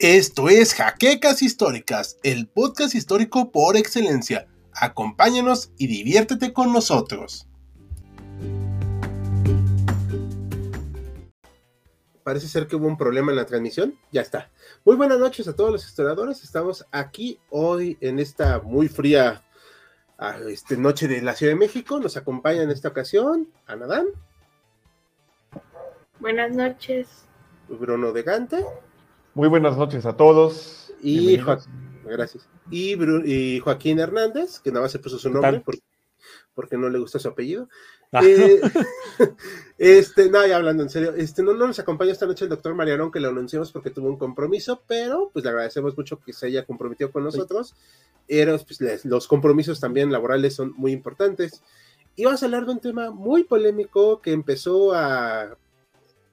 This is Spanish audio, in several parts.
Esto es Jaquecas Históricas, el podcast histórico por excelencia. Acompáñanos y diviértete con nosotros. Parece ser que hubo un problema en la transmisión. Ya está. Muy buenas noches a todos los historiadores. Estamos aquí hoy en esta muy fría ah, este, noche de la Ciudad de México. Nos acompaña en esta ocasión Anadán. Buenas noches. Bruno de Gante. Muy buenas noches a todos. Y, gracias. Y, Joaquín Hernández, que nada más se puso su nombre porque, no le gusta su apellido. Ah. Eh, este, no, ya hablando en serio, este, no, nos acompaña esta noche el doctor Mariano, que lo anunciamos porque tuvo un compromiso, pero pues le agradecemos mucho que se haya comprometido con nosotros. Pero, pues, los compromisos también laborales son muy importantes. Y vamos a hablar de un tema muy polémico que empezó a,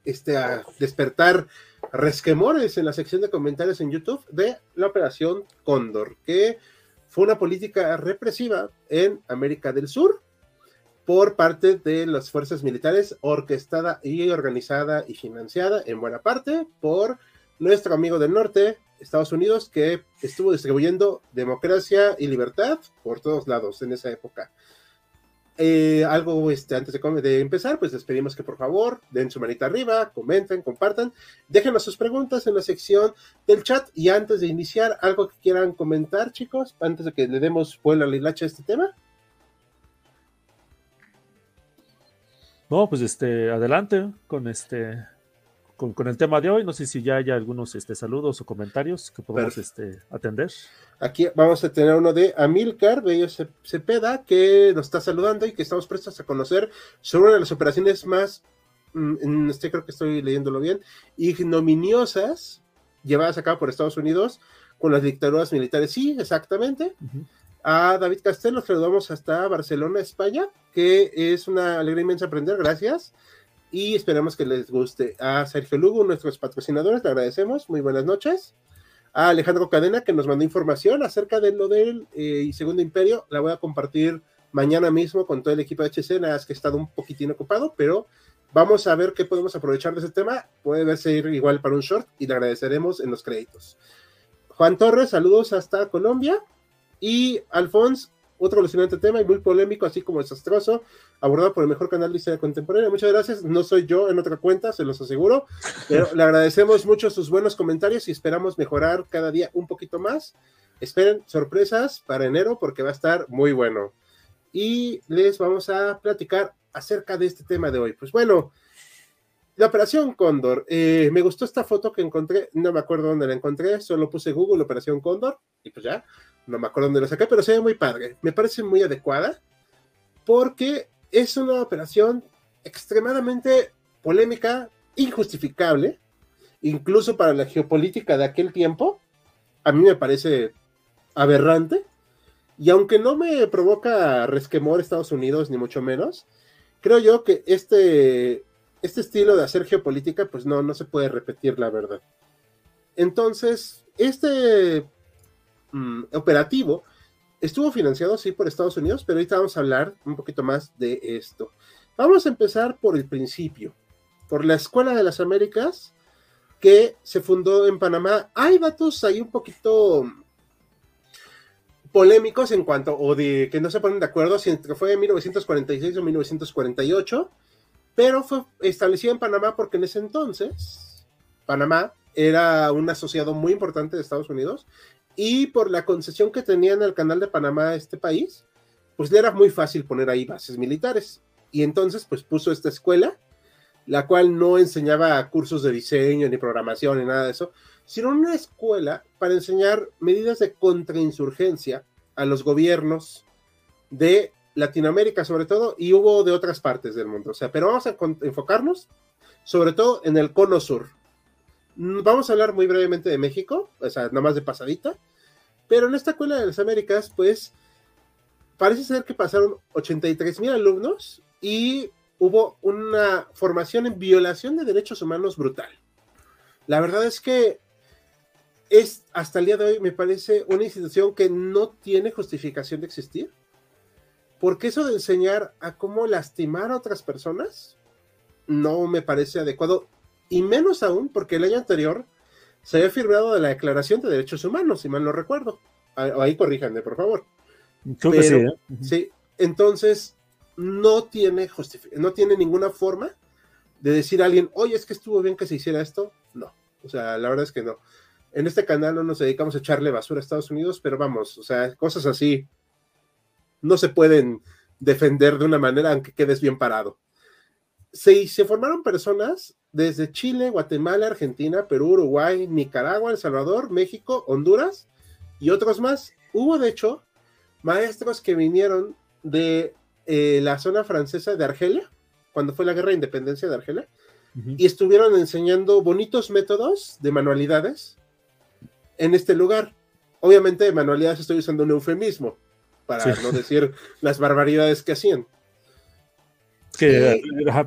este, a despertar resquemores en la sección de comentarios en YouTube de la operación Cóndor, que fue una política represiva en América del Sur por parte de las fuerzas militares, orquestada y organizada y financiada en buena parte por nuestro amigo del norte, Estados Unidos, que estuvo distribuyendo democracia y libertad por todos lados en esa época. Eh, algo este, antes de, empezar, pues les pedimos que por favor den su manita arriba, comenten, compartan, déjenos sus preguntas en la sección del chat y antes de iniciar, algo que quieran comentar, chicos, antes de que le demos vuelo a la hilacha a este tema. No, pues este, adelante con este con, el tema de hoy. No sé si ya hay algunos este, saludos o comentarios que podemos este, atender. Aquí vamos a tener uno de Amilcar Bello Cepeda, que nos está saludando y que estamos prestos a conocer sobre una de las operaciones más, mm, este creo que estoy leyéndolo bien, ignominiosas llevadas a cabo por Estados Unidos con las dictaduras militares. Sí, exactamente. A David Castelo, saludamos hasta Barcelona, España, que es una alegría inmensa aprender, gracias y esperamos que les guste. A Sergio Lugo, nuestros patrocinadores, le agradecemos. Muy buenas noches. A Alejandro Cadena, que nos mandó información acerca de lo del eh, Segundo Imperio. La voy a compartir mañana mismo con todo el equipo de HC. Nada, que he estado un poquitín ocupado, pero vamos a ver qué podemos aprovechar de ese tema. Puede verse igual para un short y le agradeceremos en los créditos. Juan Torres, saludos hasta Colombia. Y Alfonso, otro alucinante tema y muy polémico, así como desastroso, abordado por el mejor canal de historia contemporánea. Muchas gracias. No soy yo en otra cuenta, se los aseguro, pero le agradecemos mucho sus buenos comentarios y esperamos mejorar cada día un poquito más. Esperen sorpresas para enero porque va a estar muy bueno. Y les vamos a platicar acerca de este tema de hoy. Pues bueno, la operación Cóndor. Eh, me gustó esta foto que encontré, no me acuerdo dónde la encontré, solo puse Google Operación Cóndor y pues ya no me acuerdo dónde lo saqué, pero se ve muy padre. Me parece muy adecuada porque es una operación extremadamente polémica, injustificable, incluso para la geopolítica de aquel tiempo. A mí me parece aberrante. Y aunque no me provoca resquemor Estados Unidos, ni mucho menos, creo yo que este, este estilo de hacer geopolítica, pues no, no se puede repetir, la verdad. Entonces, este Mm, operativo estuvo financiado, sí, por Estados Unidos, pero ahorita vamos a hablar un poquito más de esto. Vamos a empezar por el principio, por la Escuela de las Américas, que se fundó en Panamá. Hay datos ahí un poquito polémicos en cuanto, o de que no se ponen de acuerdo si fue en 1946 o 1948, pero fue establecida en Panamá porque en ese entonces Panamá era un asociado muy importante de Estados Unidos y por la concesión que tenían al canal de Panamá a este país, pues le era muy fácil poner ahí bases militares. Y entonces, pues puso esta escuela, la cual no enseñaba cursos de diseño, ni programación, ni nada de eso, sino una escuela para enseñar medidas de contrainsurgencia a los gobiernos de Latinoamérica, sobre todo, y hubo de otras partes del mundo. O sea, pero vamos a enfocarnos sobre todo en el cono sur, vamos a hablar muy brevemente de México, o sea, nada más de pasadita. Pero en esta escuela de las Américas, pues, parece ser que pasaron 83 mil alumnos y hubo una formación en violación de derechos humanos brutal. La verdad es que es, hasta el día de hoy, me parece una institución que no tiene justificación de existir. Porque eso de enseñar a cómo lastimar a otras personas no me parece adecuado y menos aún porque el año anterior se había firmado de la Declaración de Derechos Humanos, si mal no recuerdo. Ahí corríjanme, por favor. Creo que sí, ¿eh? Sí, entonces no tiene, no tiene ninguna forma de decir a alguien, oye, es que estuvo bien que se hiciera esto. No, o sea, la verdad es que no. En este canal no nos dedicamos a echarle basura a Estados Unidos, pero vamos, o sea, cosas así no se pueden defender de una manera aunque quedes bien parado. Se, se formaron personas desde Chile, Guatemala, Argentina, Perú, Uruguay, Nicaragua, El Salvador, México, Honduras y otros más. Hubo, de hecho, maestros que vinieron de eh, la zona francesa de Argelia, cuando fue la guerra de independencia de Argelia, y estuvieron enseñando bonitos métodos de manualidades en este lugar. Obviamente, manualidades estoy usando un eufemismo para no decir las barbaridades que hacían. Que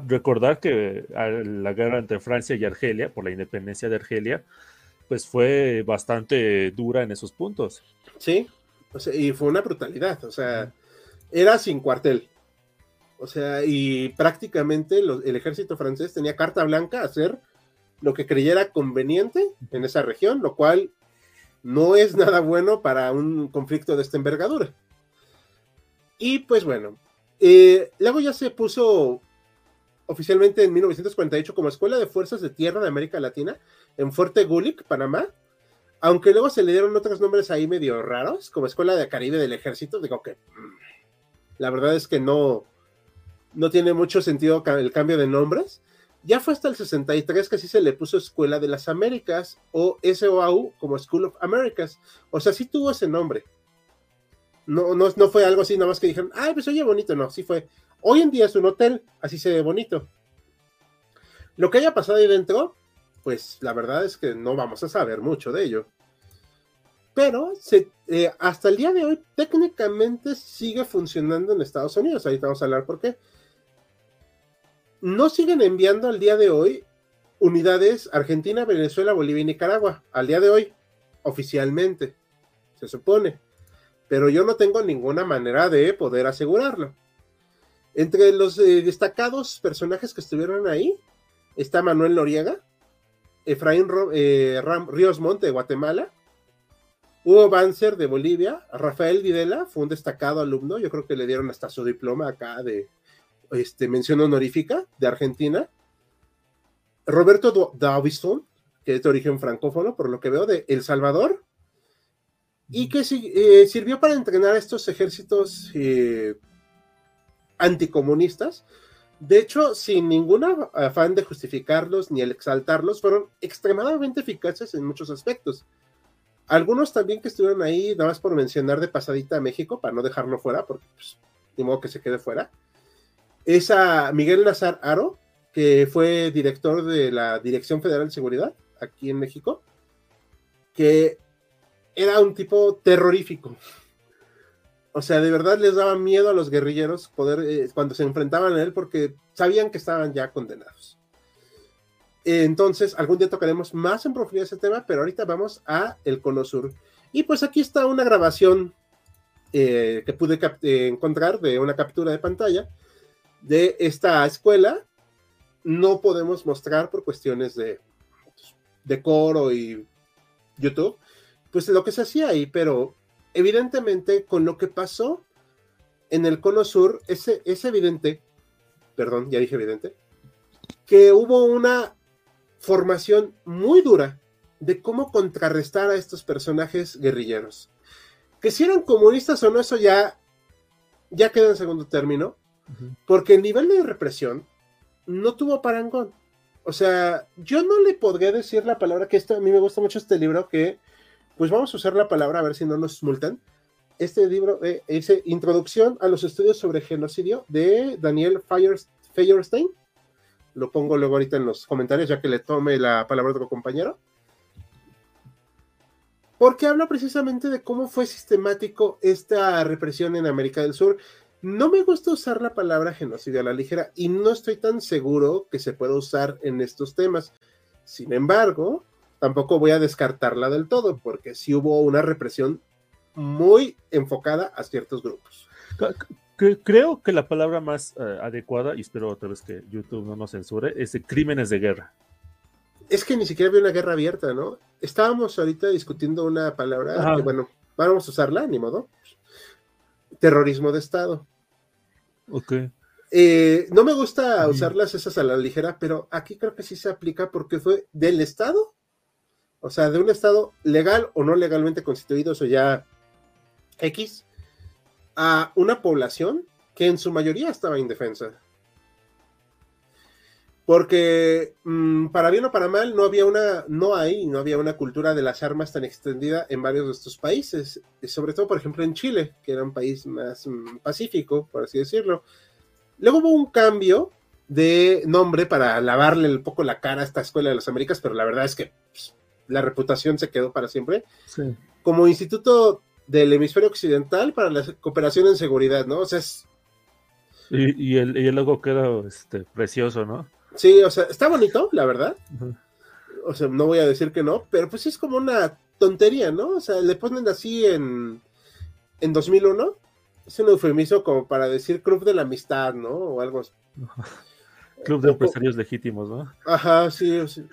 recordar que la guerra entre Francia y Argelia, por la independencia de Argelia, pues fue bastante dura en esos puntos. Sí, y fue una brutalidad, o sea, era sin cuartel. O sea, y prácticamente el ejército francés tenía carta blanca a hacer lo que creyera conveniente en esa región, lo cual no es nada bueno para un conflicto de esta envergadura. Y pues bueno, eh, luego ya se puso oficialmente en 1948 como Escuela de Fuerzas de Tierra de América Latina en Fuerte Gulick, Panamá, aunque luego se le dieron otros nombres ahí medio raros, como Escuela de Caribe del Ejército, digo que mm, la verdad es que no, no tiene mucho sentido el cambio de nombres. Ya fue hasta el 63 que sí se le puso Escuela de las Américas o SOAU como School of Americas. O sea, sí tuvo ese nombre. No, no, no fue algo así, nada más que dijeron, ay, pues oye bonito, no, sí fue. Hoy en día es un hotel, así se ve bonito. Lo que haya pasado ahí dentro, pues la verdad es que no vamos a saber mucho de ello. Pero eh, hasta el día de hoy técnicamente sigue funcionando en Estados Unidos. Ahí vamos a hablar por qué. No siguen enviando al día de hoy unidades Argentina, Venezuela, Bolivia y Nicaragua. Al día de hoy, oficialmente, se supone. Pero yo no tengo ninguna manera de poder asegurarlo. Entre los eh, destacados personajes que estuvieron ahí está Manuel Noriega, Efraín eh, Ríos Monte de Guatemala, Hugo Banzer de Bolivia, Rafael Videla fue un destacado alumno, yo creo que le dieron hasta su diploma acá de este, mención honorífica de Argentina. Roberto Davison, que es de origen francófono, por lo que veo, de El Salvador, y que eh, sirvió para entrenar a estos ejércitos eh, anticomunistas de hecho, sin ningún afán de justificarlos ni el exaltarlos, fueron extremadamente eficaces en muchos aspectos. Algunos también que estuvieron ahí, nada más por mencionar de pasadita a México, para no dejarlo fuera, porque pues, ni modo que se quede fuera, es a Miguel Nazar Aro, que fue director de la Dirección Federal de Seguridad aquí en México, que era un tipo terrorífico. O sea, de verdad les daba miedo a los guerrilleros poder eh, cuando se enfrentaban a él porque sabían que estaban ya condenados. Entonces, algún día tocaremos más en profundidad ese tema, pero ahorita vamos a el Cono Sur. Y pues aquí está una grabación eh, que pude eh, encontrar de una captura de pantalla de esta escuela. No podemos mostrar por cuestiones de decoro y YouTube, pues lo que se hacía ahí, pero evidentemente con lo que pasó en el cono sur, es, es evidente, perdón, ya dije evidente, que hubo una formación muy dura de cómo contrarrestar a estos personajes guerrilleros. Que si eran comunistas o no, eso ya, ya queda en segundo término, porque el nivel de represión no tuvo parangón. O sea, yo no le podría decir la palabra que esto, a mí me gusta mucho este libro, que pues vamos a usar la palabra a ver si no nos multan. Este libro eh, es Introducción a los estudios sobre genocidio de Daniel Feuerstein. Lo pongo luego ahorita en los comentarios ya que le tome la palabra a otro compañero. Porque habla precisamente de cómo fue sistemático esta represión en América del Sur. No me gusta usar la palabra genocidio a la ligera y no estoy tan seguro que se pueda usar en estos temas. Sin embargo, tampoco voy a descartarla del todo, porque sí hubo una represión muy enfocada a ciertos grupos. Creo que la palabra más eh, adecuada, y espero otra vez que YouTube no nos censure, es de crímenes de guerra. Es que ni siquiera había una guerra abierta, ¿no? estábamos ahorita discutiendo una palabra Ajá. que, bueno, vamos a usarla, ni modo. Terrorismo de Estado. Ok. Eh, no me gusta usarlas esas a la ligera, pero aquí creo que sí se aplica porque fue del Estado, o sea, de un Estado legal o no legalmente constituido, o ya X, a una población que en su mayoría estaba indefensa. Porque mm, para bien o para mal no había una, no hay, no había una cultura de las armas tan extendida en varios de estos países, sobre todo por ejemplo en Chile, que era un país más mm, pacífico, por así decirlo. Luego hubo un cambio de nombre para lavarle un poco la cara a esta escuela de las Américas, pero la verdad es que pues, la reputación se quedó para siempre Sí. como Instituto del Hemisferio Occidental para la cooperación en seguridad, ¿no? O sea, es, Y, y el, y el logo queda este, precioso, ¿no? sí, o sea, está bonito, la verdad. O sea, no voy a decir que no, pero pues es como una tontería, ¿no? O sea, le ponen así en, en 2001. Es un eufemismo como para decir Club de la Amistad, ¿no? O algo así. Club de empresarios legítimos, ¿no? Ajá, sí, sí.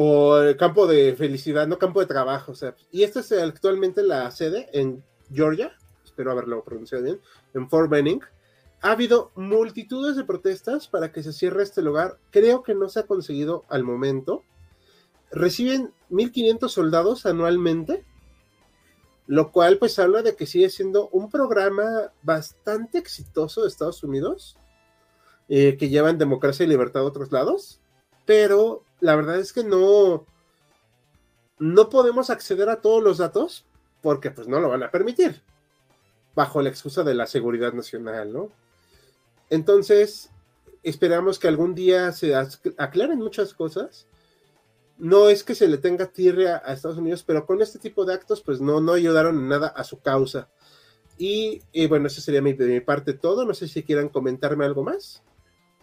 O el campo de felicidad, no campo de trabajo. O sea, y esta es actualmente la sede en Georgia, espero haberlo pronunciado bien, en Fort Benning. Ha habido multitudes de protestas para que se cierre este lugar. Creo que no se ha conseguido al momento. Reciben 1.500 soldados anualmente, lo cual pues habla de que sigue siendo un programa bastante exitoso de Estados Unidos, eh, que llevan democracia y libertad a otros lados, pero la verdad es que no, no podemos acceder a todos los datos porque pues no lo van a permitir, bajo la excusa de la seguridad nacional, ¿no? Entonces, esperamos que algún día se ac- aclaren muchas cosas. No es que se le tenga tirria a Estados Unidos, pero con este tipo de actos, pues no, no ayudaron en nada a su causa. Y, y bueno, eso sería de mi parte todo. No sé si quieran comentarme algo más.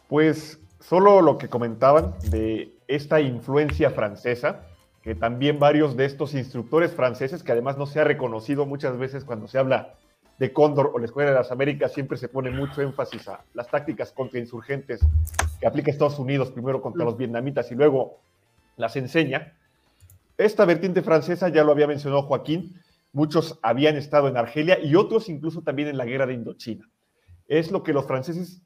Pues solo lo que comentaban de esta influencia francesa, que también varios de estos instructores franceses, que además no se ha reconocido muchas veces cuando se habla de Cóndor o la Escuela de las Américas, siempre se pone mucho énfasis a las tácticas contrainsurgentes que aplica Estados Unidos, primero contra los vietnamitas y luego las enseña. Esta vertiente francesa, ya lo había mencionado Joaquín, muchos habían estado en Argelia y otros incluso también en la guerra de Indochina. Es lo que los franceses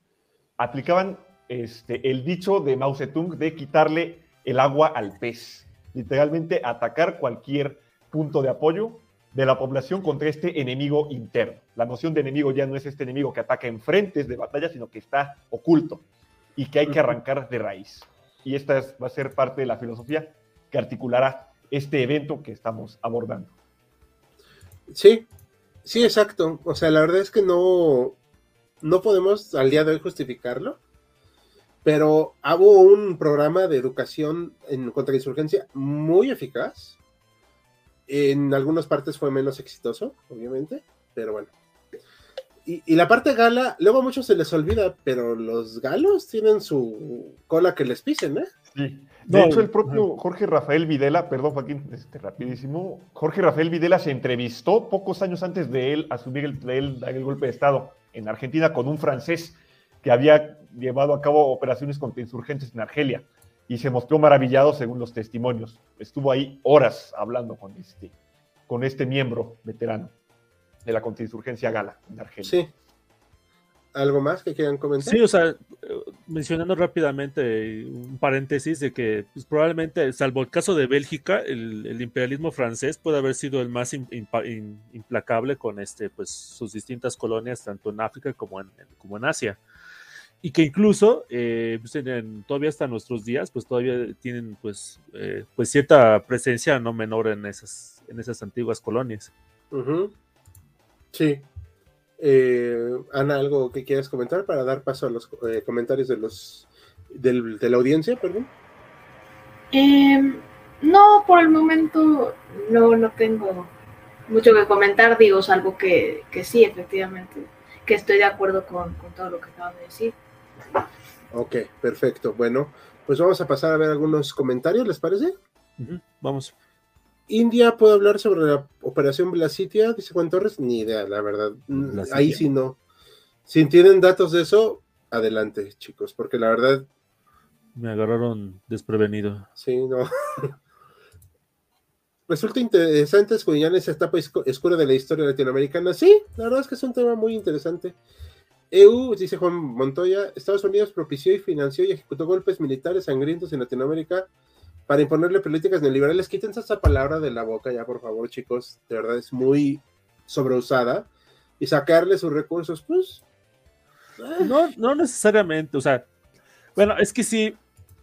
aplicaban este, el dicho de Mao Zedong de quitarle el agua al pez. Literalmente atacar cualquier punto de apoyo de la población contra este enemigo interno. La noción de enemigo ya no es este enemigo que ataca en frentes de batalla, sino que está oculto y que hay que arrancar de raíz. Y esta es- va a ser parte de la filosofía que articulará este evento que estamos abordando. Sí, sí, exacto. O sea, la verdad es que no, no podemos al día de hoy justificarlo, pero hubo un programa de educación en contrainsurgencia muy eficaz. En algunas partes fue menos exitoso, obviamente, pero bueno. Y, y la parte gala, luego a muchos se les olvida, pero los galos tienen su cola que les pisen, ¿eh? Sí. De No, hecho, el propio Jorge Rafael Videla, perdón Joaquín, este, rapidísimo, Jorge Rafael Videla se entrevistó pocos años antes de él asumir el, de él dar el golpe de Estado en Argentina con un francés que había llevado a cabo operaciones contra insurgentes en Argelia y se mostró maravillado según los testimonios. Estuvo ahí horas hablando con este, con este miembro veterano de la contrainsurgencia gala en Argelia. Sí. ¿Algo más que quieran comentar? Sí, o sea, mencionando rápidamente un paréntesis de que pues, probablemente, salvo el caso de Bélgica, el, el imperialismo francés puede haber sido el más im- impa- in- implacable con este, pues, sus distintas colonias, tanto en África como en, en- como en Asia. Y que incluso, eh, pues, en- en- todavía hasta nuestros días, pues todavía tienen pues, eh, pues cierta presencia no menor en esas, en esas antiguas colonias. Sí. Eh, Ana, ¿algo que quieras comentar para dar paso a los eh, comentarios de los del- de la audiencia, perdón? Em, no, por el momento no, no tengo mucho que comentar, digo, salvo que, que sí, efectivamente, que estoy de acuerdo con, con todo lo que acaban de decir. Ok, perfecto. Bueno, pues vamos a pasar a ver algunos comentarios, ¿les parece? Vamos. India puede hablar sobre la operación Blasitia, dice Juan Torres, ni idea, la verdad. Mm, Blasitia. Ahí sí no. Si tienen datos de eso, adelante, chicos, porque la verdad, Me agarraron desprevenido. sí, no. resulta interesante escudriñar esa etapa oscura de la historia latinoamericana. Sí, la verdad es que es un tema muy interesante. EU, dice Juan Montoya, Estados Unidos propició y financió y ejecutó golpes militares sangrientos en Latinoamérica para imponerle políticas neoliberales. Quítense esa palabra de la boca ya, por favor, chicos. De verdad es muy sobreusada. Y sacarle sus recursos, pues... No, no necesariamente, o sea, bueno, es que sí,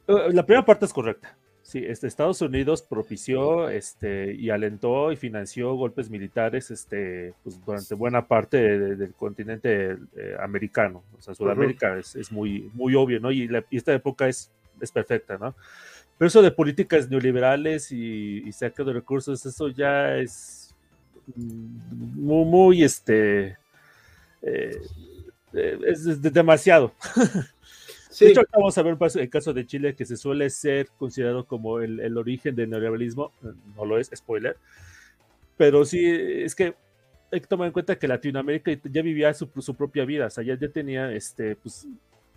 eh, la primera parte es correcta. Sí, este, Estados Unidos propició este, y alentó y financió golpes militares este, pues, durante buena parte del continente eh, americano. O sea, Sudamérica es, muy, muy obvio, ¿no? Y, esta época es, es perfecta, ¿no? Pero eso de políticas neoliberales y, saque de recursos, eso ya es muy, muy este, eh, eh, es demasiado. De hecho, vamos a ver el caso de Chile, que se suele ser considerado como el, origen del neoliberalismo. No lo es, spoiler. Pero sí, es que hay que tomar en cuenta que Latinoamérica ya vivía su, propia vida. O sea, ya, tenía este, pues,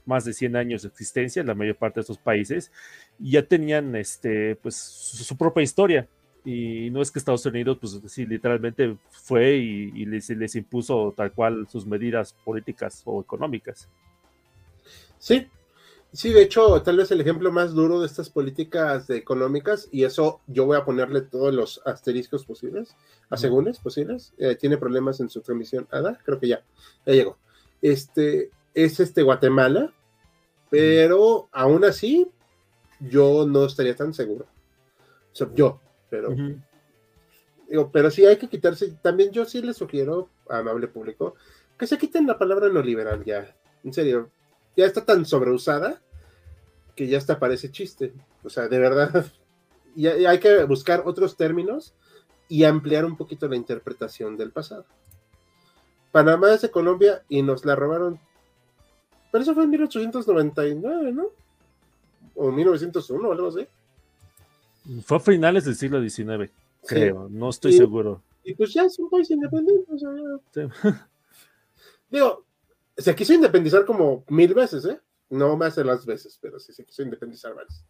más de 100 años de existencia en la mayor parte de estos países. Y ya tenían este, pues, su, propia historia. Y no es que Estados Unidos, pues sí, literalmente fue y, les, les impuso tal cual sus medidas políticas o económicas. Sí, Sí, de hecho, tal vez el ejemplo más duro de estas políticas económicas, y eso yo voy a ponerle todos los asteriscos posibles, asegúnes posibles, eh, tiene problemas en su transmisión. Ada, creo que ya, ya llegó. Este es este Guatemala, pero aún así, yo no estaría tan seguro. O sea, yo, pero. Digo, pero sí hay que quitarse. También yo sí le sugiero, amable público, que se quiten la palabra no liberal ya. En serio, ya está tan sobreusada que ya hasta parece chiste. O sea, de verdad, ya, hay que buscar otros términos y ampliar un poquito la interpretación del pasado. Panamá es de Colombia y nos la robaron. Pero eso fue en 1899, ¿no? O 1901 o algo así. Fue a finales del siglo XIX, creo, no estoy seguro. Y pues ya es un país independiente. O sea, Digo, se quiso independizar como mil veces, ¿eh? No más de las veces, pero sí se quiso independizar varias.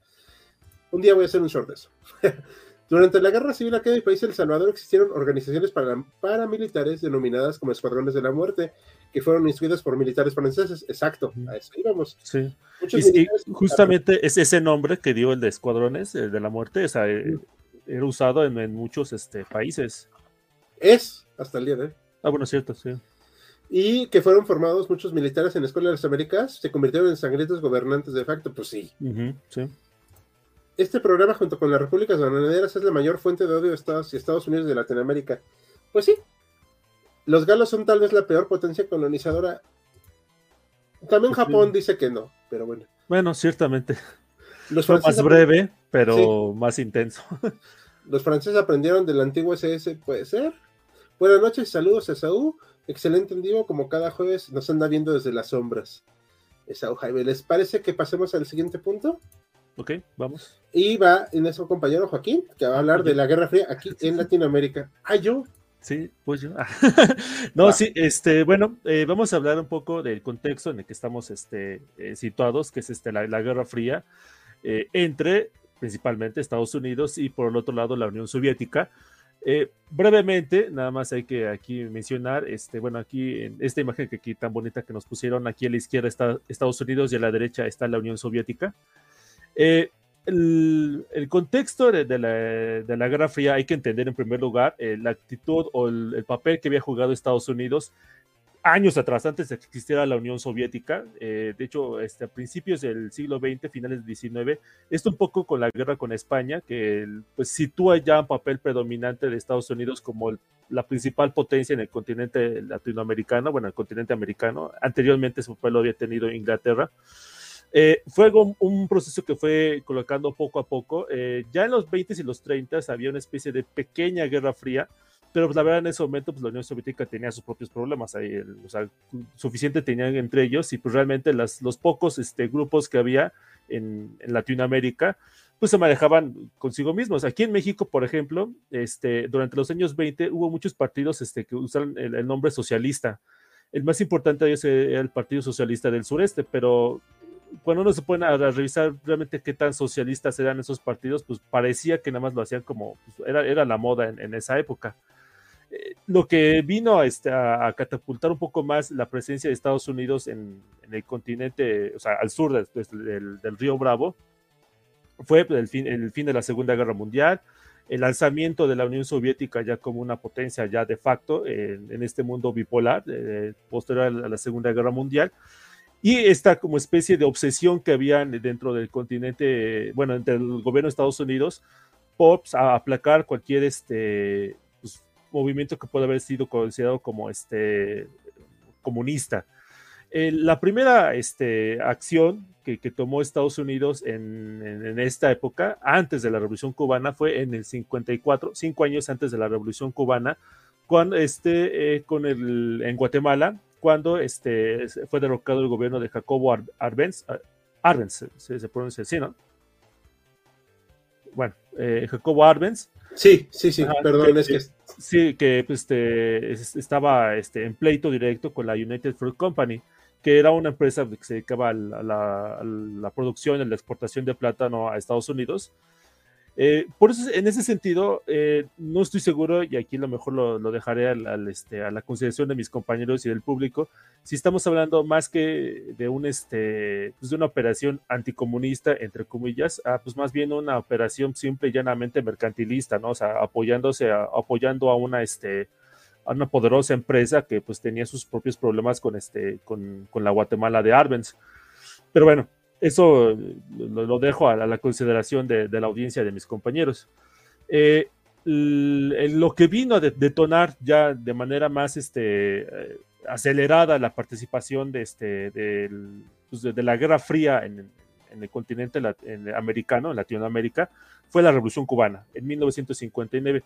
Un día voy a hacer un short de eso. Durante la Guerra Civil aquí en el país de El Salvador existieron organizaciones paramilitares denominadas como Escuadrones de la Muerte, que fueron instruidas por militares franceses. Exacto, a eso íbamos. Sí. y, justamente es ese nombre que dio el de Escuadrones de la Muerte, o sea, eh, era usado en, muchos este, países. Es, hasta el día de hoy. Ah, bueno, cierto, sí y que fueron formados muchos militares en la Escuela de las Américas, se convirtieron en sangrientos gobernantes de facto, pues sí. Este programa, junto con las repúblicas bananeras, es la mayor fuente de odio de Estados y Estados Unidos de Latinoamérica. Pues sí. Los galos son tal vez la peor potencia colonizadora. También pues Japón dice que no, pero bueno. Bueno, ciertamente. Los más breve, pero más intenso. Los franceses aprendieron del antiguo SS, puede ser. Buenas noches, saludos a Saúl. Excelente en vivo, como cada jueves nos anda viendo desde las sombras. Esa Jaime, ¿les parece que pasemos al siguiente punto? Ok, vamos. Y va en nuestro compañero Joaquín, que va a hablar de la Guerra Fría aquí en Latinoamérica. Ah, yo. Sí, pues yo. no, sí, este, bueno, eh, vamos a hablar un poco del contexto en el que estamos este, eh, situados, que es este, la, Guerra Fría, eh, entre principalmente Estados Unidos y por el otro lado la Unión Soviética. Eh, brevemente, nada más hay que aquí mencionar, este, bueno, aquí en esta imagen que aquí tan bonita que nos pusieron, aquí a la izquierda está Estados Unidos y a la derecha está la Unión Soviética. Eh, el, contexto de, la, Guerra Fría hay que entender en primer lugar eh, la actitud o el, papel que había jugado Estados Unidos años atrás, antes de que existiera la Unión Soviética, eh, de hecho, este, a principios del siglo XX, finales del XIX, esto un poco con la guerra con España, que pues sitúa ya un papel predominante de Estados Unidos como la principal potencia en el continente latinoamericano, bueno, el continente americano, anteriormente su papel lo había tenido Inglaterra. Eh, fue un, proceso que fue colocando poco a poco. Eh, ya en los 20 y los 30 había una especie de pequeña guerra fría, pero pues la verdad en ese momento pues la Unión Soviética tenía sus propios problemas, ahí, o sea, suficiente tenían entre ellos y pues realmente las, los pocos este, grupos que había en, Latinoamérica pues se manejaban consigo mismos. Aquí en México, por ejemplo, este, durante los años 20 hubo muchos partidos este, que usaron el, nombre socialista. El más importante de ellos era el Partido Socialista del Sureste, pero cuando uno se pone a, revisar realmente qué tan socialistas eran esos partidos, pues parecía que nada más lo hacían como, pues, era, era la moda en, esa época. Lo que vino este, a, catapultar un poco más la presencia de Estados Unidos en, el continente, o sea, al sur del, río Bravo, fue el fin, el fin de la Segunda Guerra Mundial, el lanzamiento de la Unión Soviética ya como una potencia ya de facto en, este mundo bipolar, eh, posterior a la Segunda Guerra Mundial, y esta como especie de obsesión que había dentro del continente, bueno, entre el gobierno de Estados Unidos, por pues, aplacar cualquier este, movimiento que pueda haber sido considerado como este, comunista. Eh, la primera este, acción que, tomó Estados Unidos en, esta época, antes de la Revolución Cubana, fue en el 54, cinco años antes de la Revolución Cubana, cuando este, eh, con el, en Guatemala, cuando este, fue derrocado el gobierno de Jacobo Arbenz, ah, Arbenz se, pronuncia así, ¿no? Bueno, eh, Jacobo Arbenz. Sí, sí, sí, perdón, es que... Sí, que pues, este, estaba este, en pleito directo con la United Fruit Company, que era una empresa que se dedicaba a la, a la producción y la exportación de plátano a Estados Unidos eh, por eso, en ese sentido, eh, no estoy seguro, y aquí a lo mejor lo, dejaré este, a la consideración de mis compañeros y del público, si estamos hablando más que de, un, este, pues de una operación anticomunista, entre comillas, pues más bien una operación simple y llanamente mercantilista, ¿no? O sea, apoyándose, apoyando a una, este, a poderosa empresa que pues tenía sus propios problemas con, este, la Guatemala de Arbenz. Pero bueno, eso lo, dejo a la, consideración de, la audiencia de mis compañeros. Eh, lo que vino a detonar ya de manera más este, eh, acelerada la participación de, este, pues, de, la Guerra Fría en, el continente americano, en Latinoamérica, fue la Revolución Cubana en 1959.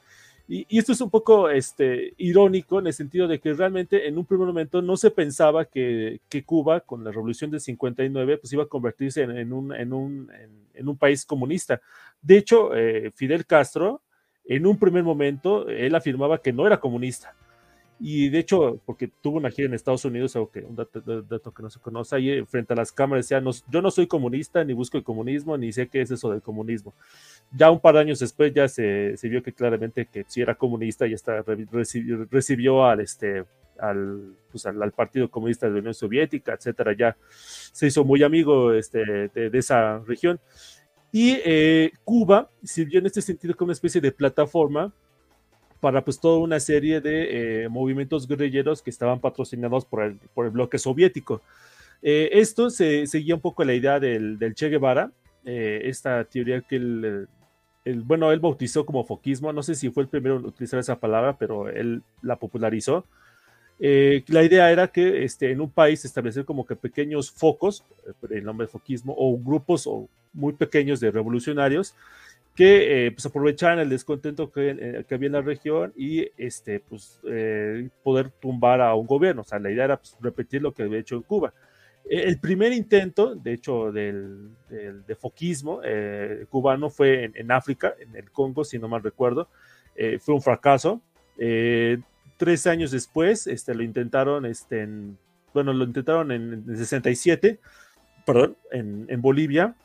Y, esto es un poco este, irónico en el sentido de que realmente en un primer momento no se pensaba que, Cuba, con la revolución del 59, pues iba a convertirse en, un, en, un, en, un, país comunista. De hecho, eh, Fidel Castro, en un primer momento, él afirmaba que no era comunista. Y de hecho, porque tuvo una gira en Estados Unidos, algo que, un dato, que no se conoce, ahí frente a las cámaras decía, yo no soy comunista, ni busco el comunismo, ni sé qué es eso del comunismo. Ya un par de años después ya se, se vio que claramente que sí era comunista y hasta recibió, recibió al, este, al, pues al, Partido Comunista de la Unión Soviética, etcétera, ya se hizo muy amigo este, de, de esa región. Y eh, Cuba sirvió en este sentido como una especie de plataforma para pues toda una serie de eh, movimientos guerrilleros que estaban patrocinados por el, por el bloque soviético. Eh, esto se seguía un poco la idea del, Che Guevara, eh, esta teoría que él, bueno, él bautizó como foquismo, no sé si fue el primero en utilizar esa palabra, pero él la popularizó. la idea era que este, en un país establecer como que pequeños focos, el nombre de foquismo, o grupos o muy pequeños de revolucionarios que eh, pues aprovecharan el descontento que, eh, que, había en la región y este, pues, eh, poder tumbar a un gobierno. O sea, la idea era pues, repetir lo que había hecho en Cuba. E, el primer intento, de hecho, del, de foquismo cubano fue en, África, en el Congo, si no mal recuerdo. fue un fracaso. tres años después este, lo intentaron, este, en, bueno, lo intentaron en, el 67, perdón, en, en Bolivia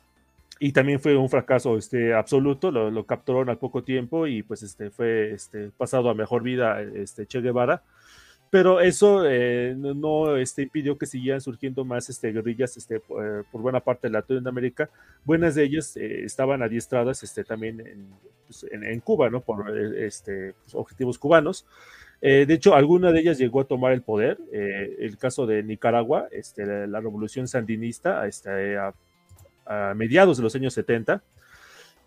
y también fue un fracaso este, absoluto, lo, lo, capturaron al poco tiempo y pues este, fue este, pasado a mejor vida este, Che Guevara. Pero eso eh, no este, impidió que siguieran surgiendo más este, guerrillas este, por, buena parte de Latinoamérica. Buenas de ellas eh, estaban adiestradas este, también en, pues, en, Cuba, ¿no? por eh, este, pues, objetivos cubanos. de hecho, alguna de ellas llegó a tomar el poder. el caso de Nicaragua, este, la, la revolución sandinista, este, a a mediados de los años 70.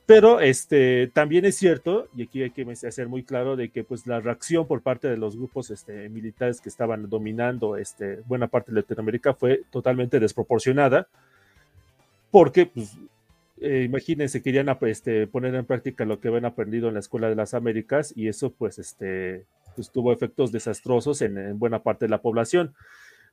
Pero este, también es cierto, y aquí hay que hacer muy claro, de que pues, la reacción por parte de los grupos este, militares que estaban dominando este, buena parte de Latinoamérica fue totalmente desproporcionada, porque, pues, eh, imagínense, querían este, poner en práctica lo que habían aprendido en la Escuela de las Américas, y eso pues, pues, tuvo efectos desastrosos en, buena parte de la población.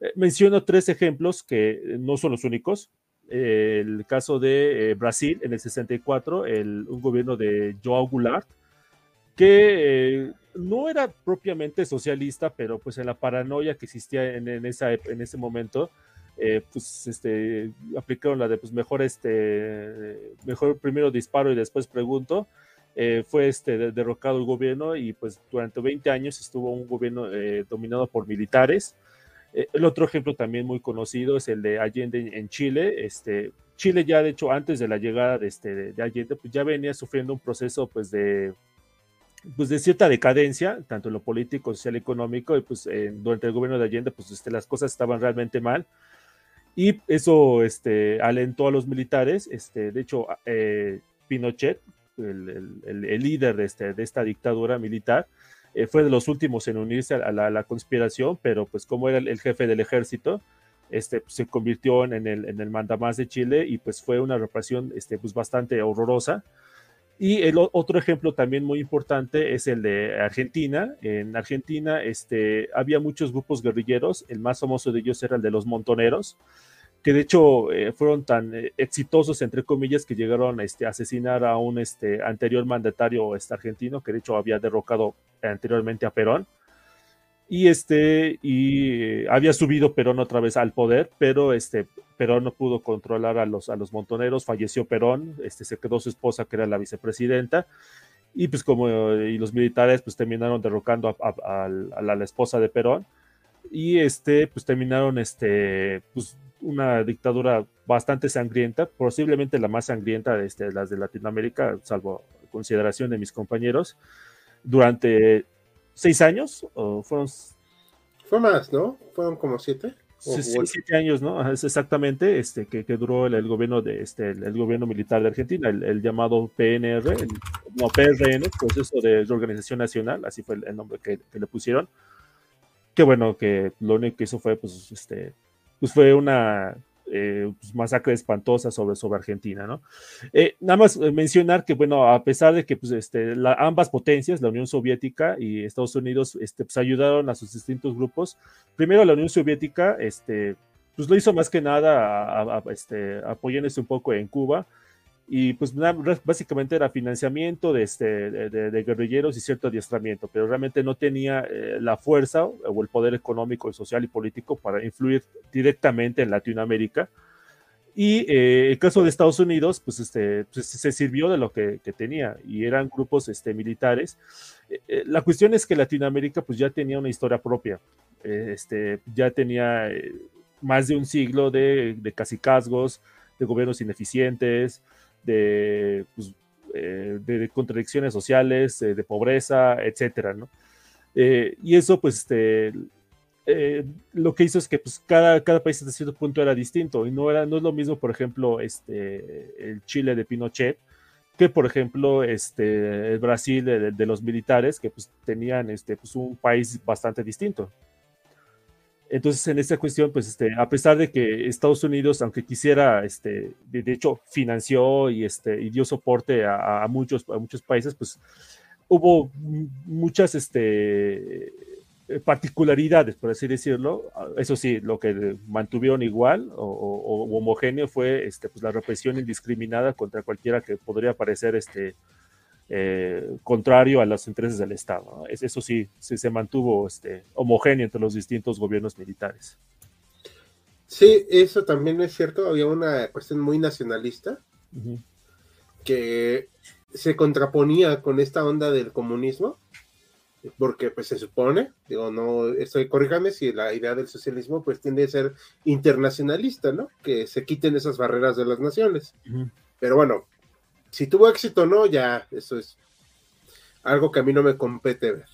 Eh, menciono tres ejemplos que no son los únicos, el caso de eh, Brasil en el 64, el, un gobierno de João Goulart, que eh, no era propiamente socialista, pero pues en la paranoia que existía en, esa, en ese momento, eh, pues este, aplicaron la de pues mejor este, mejor primero disparo y después pregunto. Eh, fue este, derrocado el gobierno y pues durante 20 años estuvo un gobierno dominado por militares. El otro ejemplo también muy conocido es el de Allende en Chile. Este, Chile ya de hecho antes de la llegada de, este, de Allende pues ya venía sufriendo un proceso pues de pues de cierta decadencia, tanto en lo político, social económico, y pues durante el gobierno de Allende, pues este, las cosas estaban realmente mal. Y eso este, alentó a los militares. Este, de hecho, eh, Pinochet, el, el, líder de, este, de esta dictadura militar, eh, fue de los últimos en unirse a la, conspiración, pero pues como era el, jefe del ejército, este, pues, se convirtió en el, en el mandamás de Chile y pues fue una represión este, pues, bastante horrorosa. Y el otro ejemplo también muy importante es el de Argentina. En Argentina este, había muchos grupos guerrilleros, el más famoso de ellos era el de los montoneros, que de hecho eh, fueron tan eh, exitosos, entre comillas, que llegaron este, a asesinar a un este, anterior mandatario este, argentino, que de hecho había derrocado anteriormente a Perón. Y este y había subido Perón otra vez al poder, pero este Perón no pudo controlar a los a los montoneros, falleció Perón, este se quedó su esposa que era la vicepresidenta. Y pues como y los militares pues terminaron derrocando a, la, esposa de Perón. Y este pues terminaron este pues una dictadura bastante sangrienta, posiblemente la más sangrienta de este, las de Latinoamérica, salvo consideración de mis compañeros, durante seis años, o fueron... Fue más, ¿no? Fueron como siete. Sí, siete años, ¿no? Es exactamente, este, que, que duró el, gobierno de, este, el, gobierno militar de Argentina, el, llamado PNR, no, PRN, Proceso de Organización Nacional, así fue el, nombre que, que, le pusieron. Que bueno, que lo único que hizo fue, pues, este, pues fue una eh, pues, masacre espantosa sobre, sobre Argentina, ¿no? Eh, nada más eh, mencionar que, bueno, a pesar de que pues, este, ambas potencias, la Unión Soviética y Estados Unidos, este, pues, ayudaron a sus distintos grupos, primero la Unión Soviética, este, pues lo hizo más que nada este, apoyándose un poco en Cuba, y pues básicamente era financiamiento de, este, de, guerrilleros y cierto adiestramiento, pero realmente no tenía eh, la fuerza o el poder económico, social y político para influir directamente en Latinoamérica. Y eh, el caso de Estados Unidos, pues, este, pues, se sirvió de lo que, que, tenía y eran grupos este, militares. Eh, la cuestión es que Latinoamérica pues ya tenía una historia propia, este, ya tenía más de un siglo de, de casicazgos, de gobiernos ineficientes, de, pues, eh, de contradicciones sociales, eh, de pobreza, etcétera, ¿no? Eh, y eso, pues, este, lo que hizo es que pues, cada, cada país hasta cierto punto era distinto y no, era, no es lo mismo, por ejemplo, este, el Chile de Pinochet que, por ejemplo, este, el Brasil de, de los militares, que pues, tenían este, pues, un país bastante distinto. Entonces, en esta cuestión, pues, este, a pesar de que Estados Unidos, aunque quisiera, este, de, hecho, financió y, este, y dio soporte a, muchos, a muchos países, pues, hubo muchas, este, particularidades, por así decirlo. Eso sí, lo que mantuvieron igual o, homogéneo fue, este, pues, la represión indiscriminada contra cualquiera que podría parecer, este, eh, contrario a los intereses del Estado. Eso sí, se mantuvo este, homogéneo entre los distintos gobiernos militares. Sí, eso también es cierto. Había una cuestión muy nacionalista que se contraponía con esta onda del comunismo, porque pues se supone, digo, no, estoy, corríjame si la idea del socialismo pues tiende a ser internacionalista, ¿no? Que se quiten esas barreras de las naciones. Pero bueno, si tuvo éxito o no, ya eso es algo que a mí no me compete ver.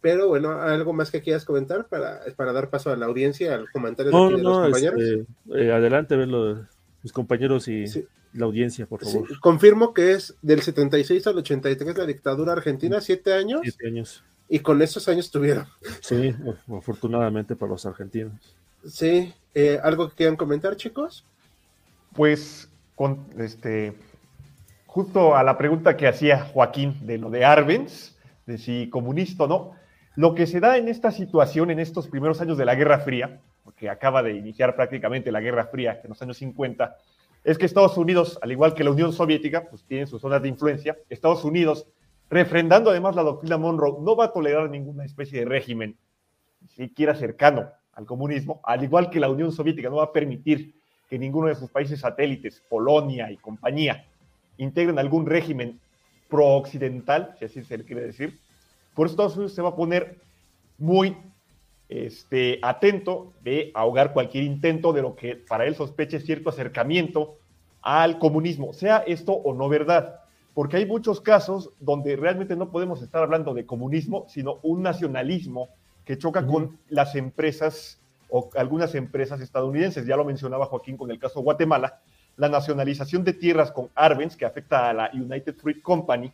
Pero bueno, ¿algo más que quieras comentar para, para dar paso a la audiencia, al comentario de, los compañeros? Este, eh, adelante, verlo, mis compañeros y la audiencia, por favor. confirmo que es del 76 al 83 la dictadura argentina, siete años. Siete años. Y con esos años tuvieron. Sí, afortunadamente para los argentinos. Sí, eh, ¿algo que quieran comentar, chicos? Pues, con este justo a la pregunta que hacía Joaquín de lo de Arbenz, de si comunista o no, lo que se da en esta situación, en estos primeros años de la Guerra Fría, porque acaba de iniciar prácticamente la Guerra Fría en los años 50, es que Estados Unidos, al igual que la Unión Soviética, pues tienen sus zonas de influencia. Estados Unidos, refrendando además la doctrina Monroe, no va a tolerar ninguna especie de régimen, siquiera cercano al comunismo, al igual que la Unión Soviética no va a permitir que ninguno de sus países satélites, Polonia y compañía, integren algún régimen pro-occidental, si así se le quiere decir, por eso Estados Unidos se va a poner muy este, atento de ahogar cualquier intento de lo que para él sospeche cierto acercamiento al comunismo, sea esto o no verdad, porque hay muchos casos donde realmente no podemos estar hablando de comunismo, sino un nacionalismo que choca con las empresas o algunas empresas estadounidenses. Ya lo mencionaba Joaquín con el caso Guatemala, la nacionalización de tierras con Arbenz, que afecta a la United Fruit Company,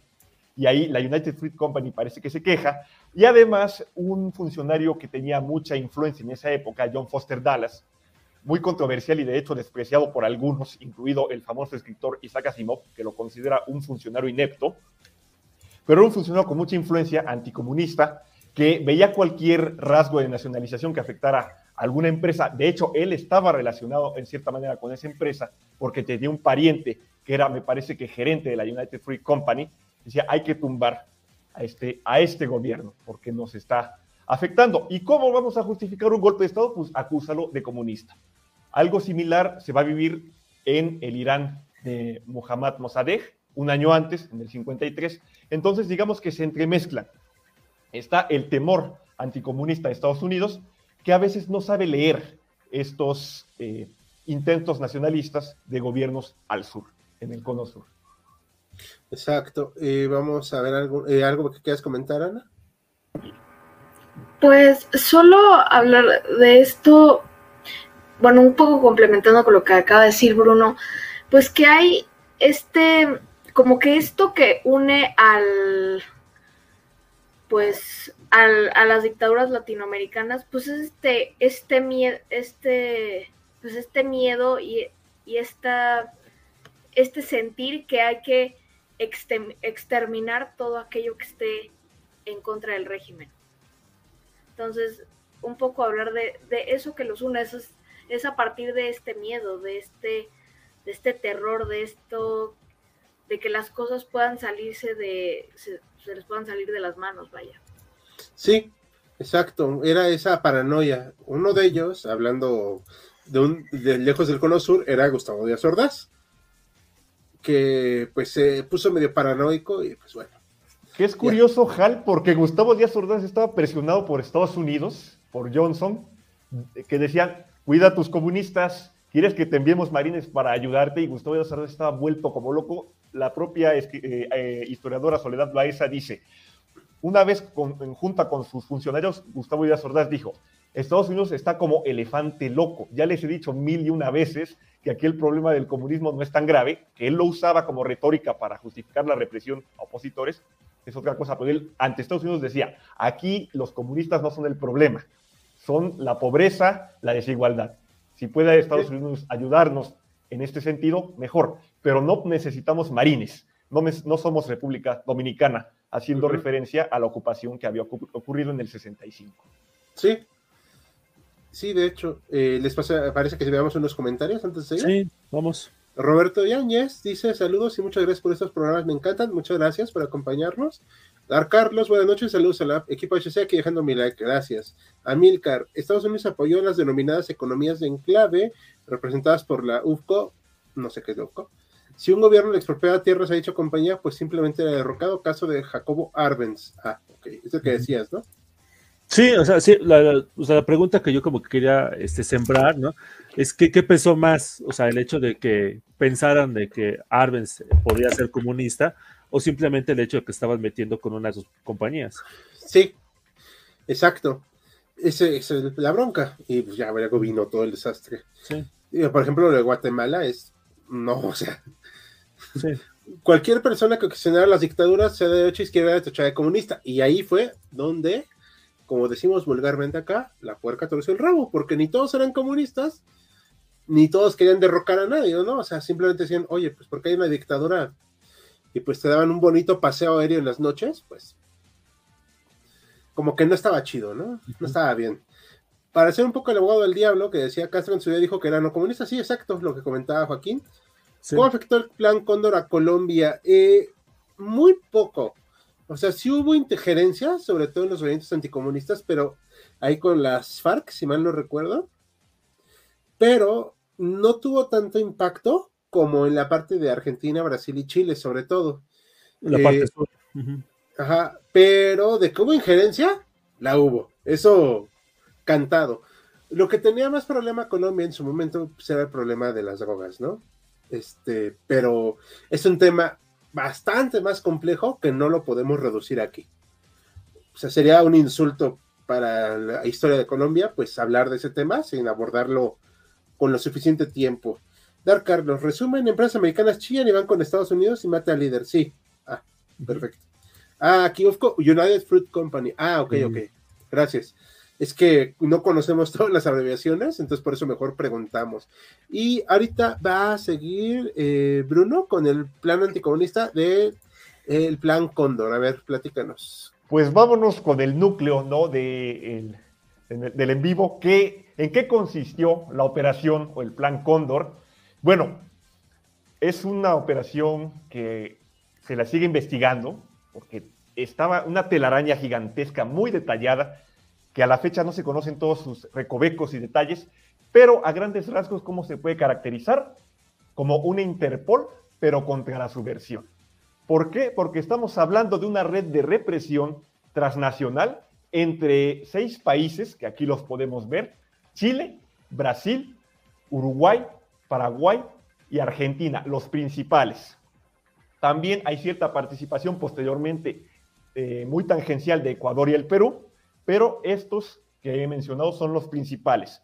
y ahí la United Fruit Company parece que se queja, y además un funcionario que tenía mucha influencia en esa época, John Foster Dallas, muy controversial y de hecho despreciado por algunos, incluido el famoso escritor Isaac Asimov, que lo considera un funcionario inepto, pero un funcionario con mucha influencia anticomunista, que veía cualquier rasgo de nacionalización que afectara alguna empresa. De hecho, él estaba relacionado en cierta manera con esa empresa porque tenía un pariente que era, me parece que gerente de la United Fruit Company. Decía, hay que tumbar a este, a este gobierno porque nos está afectando. ¿Y cómo vamos a justificar un golpe de Estado? Pues acúsalo de comunista. Algo similar se va a vivir en el Irán de Mohammad Mossadegh, un año antes, en el 53. Entonces, digamos que se entremezclan. Está el temor anticomunista de Estados Unidos, que a veces no sabe leer estos eh, intentos nacionalistas de gobiernos al sur, en el cono sur. Exacto. Eh, vamos a ver algo, eh, algo que quieras comentar, Ana. Pues solo hablar de esto, bueno, un poco complementando con lo que acaba de decir Bruno, pues que hay este, como que esto que une al, pues, al, a las dictaduras latinoamericanas, pues es este, este miedo, este, pues este miedo y, y esta, este sentir que hay que exterminar todo aquello que esté en contra del régimen. Entonces, un poco hablar de, eso que los une, es, es, a partir de este miedo, de este, de este terror, de esto, de que las cosas puedan salirse de, se, les puedan salir de las manos, vaya. Sí, exacto, era esa paranoia. Uno de ellos, hablando de un de lejos del cono sur, era Gustavo Díaz Ordaz, que pues se puso medio paranoico y pues bueno, que es curioso, Hal, porque Gustavo Díaz Ordaz estaba presionado por Estados Unidos, por Johnson, que decían, cuida a tus comunistas, quieres que te enviemos marines para ayudarte, y Gustavo Díaz Ordaz estaba vuelto como loco. La propia eh, eh, historiadora Soledad Baeza dice, una vez en junta con sus funcionarios, Gustavo Díaz Ordaz dijo, Estados Unidos está como elefante loco. Ya les he dicho mil y una veces que aquí el problema del comunismo no es tan grave, que él lo usaba como retórica para justificar la represión a opositores, es otra cosa, pero él ante Estados Unidos decía, aquí los comunistas no son el problema, son la pobreza, la desigualdad. Si puede Estados Unidos ayudarnos en este sentido, mejor, pero no necesitamos marines, no, no somos República Dominicana, haciendo referencia a la ocupación que había ocurrido en el 65. Sí, sí, de hecho, eh, les pasa, parece que veamos unos comentarios antes de seguir. Sí, vamos. Roberto Yáñez dice saludos y muchas gracias por estos programas, me encantan, muchas gracias por acompañarnos. Dar Carlos, buenas noches, saludos a la equipo HC aquí dejando mi like, gracias. Amilcar, Estados Unidos apoyó las denominadas economías de enclave representadas por la UFCO, no sé qué es la UFCO. Si un gobierno le expropia tierras a dicha compañía, pues simplemente era derrocado, caso de Jacobo Arbenz. Ah, ok, es lo que decías, ¿no? Sí, o sea, sí, la, o sea, la pregunta que yo como que quería este, sembrar, ¿no? Es que, ¿qué pesó más? O sea, el hecho de que pensaran de que Arbenz podía ser comunista o simplemente el hecho de que estaban metiendo con una de sus compañías. Sí, exacto. Esa es la bronca. Y pues ya luego vino todo el desastre. Sí. Por ejemplo, lo de Guatemala es, no, o sea, sí. cualquier persona que cuestionara las dictaduras, sea de derecha, izquierda, de de comunista. Y ahí fue donde como decimos vulgarmente acá, la puerca torció el rabo, porque ni todos eran comunistas, ni todos querían derrocar a nadie, ¿no? O sea, simplemente decían, oye, pues porque hay una dictadura y pues te daban un bonito paseo aéreo en las noches, pues como que no estaba chido, ¿no? No estaba bien. Para ser un poco el abogado del diablo, que decía Castro en su día dijo que era no comunista, sí, exacto, lo que comentaba Joaquín. ¿Cómo afectó el plan Cóndor a Colombia? Eh, muy poco O sea, sí hubo injerencia, sobre todo en los movimientos anticomunistas, pero ahí con las FARC, si mal no recuerdo. Pero no tuvo tanto impacto como en la parte de Argentina, Brasil y Chile, sobre todo. La parte Eh, sur. Ajá, pero de que hubo injerencia, la hubo. Eso cantado. Lo que tenía más problema Colombia en su momento pues, era el problema de las drogas, ¿no? Este, pero es un tema bastante más complejo que no lo podemos reducir aquí. O sea, sería un insulto para la historia de Colombia, pues hablar de ese tema sin abordarlo con lo suficiente tiempo. Dar Carlos, resumen, empresas americanas chillan y van con Estados Unidos y mata al líder. Sí. Ah, perfecto. Ah, aquí United Fruit Company. Ah, ok, ok. Gracias. Es que no conocemos todas las abreviaciones, entonces por eso mejor preguntamos. Y ahorita va a seguir eh, Bruno con el plan anticomunista del el plan Cóndor. A ver, platícanos. Pues vámonos con el núcleo, ¿no? De el- del en vivo. ¿Qué, ¿En qué consistió la operación o el plan Cóndor? Bueno, es una operación que se la sigue investigando porque estaba una telaraña gigantesca, muy detallada, que a la fecha no se conocen todos sus recovecos y detalles, pero a grandes rasgos, ¿cómo se puede caracterizar? Como una Interpol, pero contra la subversión. ¿Por qué? Porque estamos hablando de una red de represión transnacional entre seis países, que aquí los podemos ver, Chile, Brasil, Uruguay, Paraguay y Argentina, los principales. También hay cierta participación posteriormente eh, muy tangencial de Ecuador y el Perú, pero estos que he mencionado son los principales.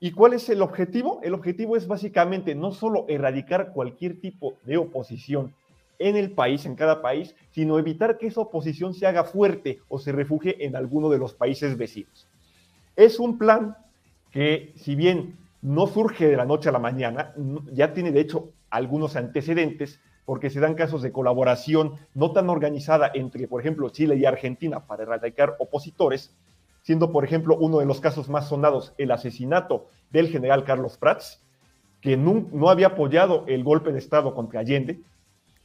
¿Y cuál es el objetivo? El objetivo es básicamente no solo erradicar cualquier tipo de oposición en el país, en cada país, sino evitar que esa oposición se haga fuerte o se refugie en alguno de los países vecinos. Es un plan que, si bien no surge de la noche a la mañana, ya tiene de hecho algunos antecedentes, porque se dan casos de colaboración no tan organizada entre, por ejemplo, Chile y Argentina para erradicar opositores, siendo, por ejemplo, uno de los casos más sonados el asesinato del general Carlos Prats, que nun- no había apoyado el golpe de Estado contra Allende,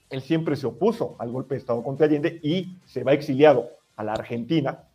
él siempre se opuso al golpe de Estado contra Allende y se va exiliado a la Argentina.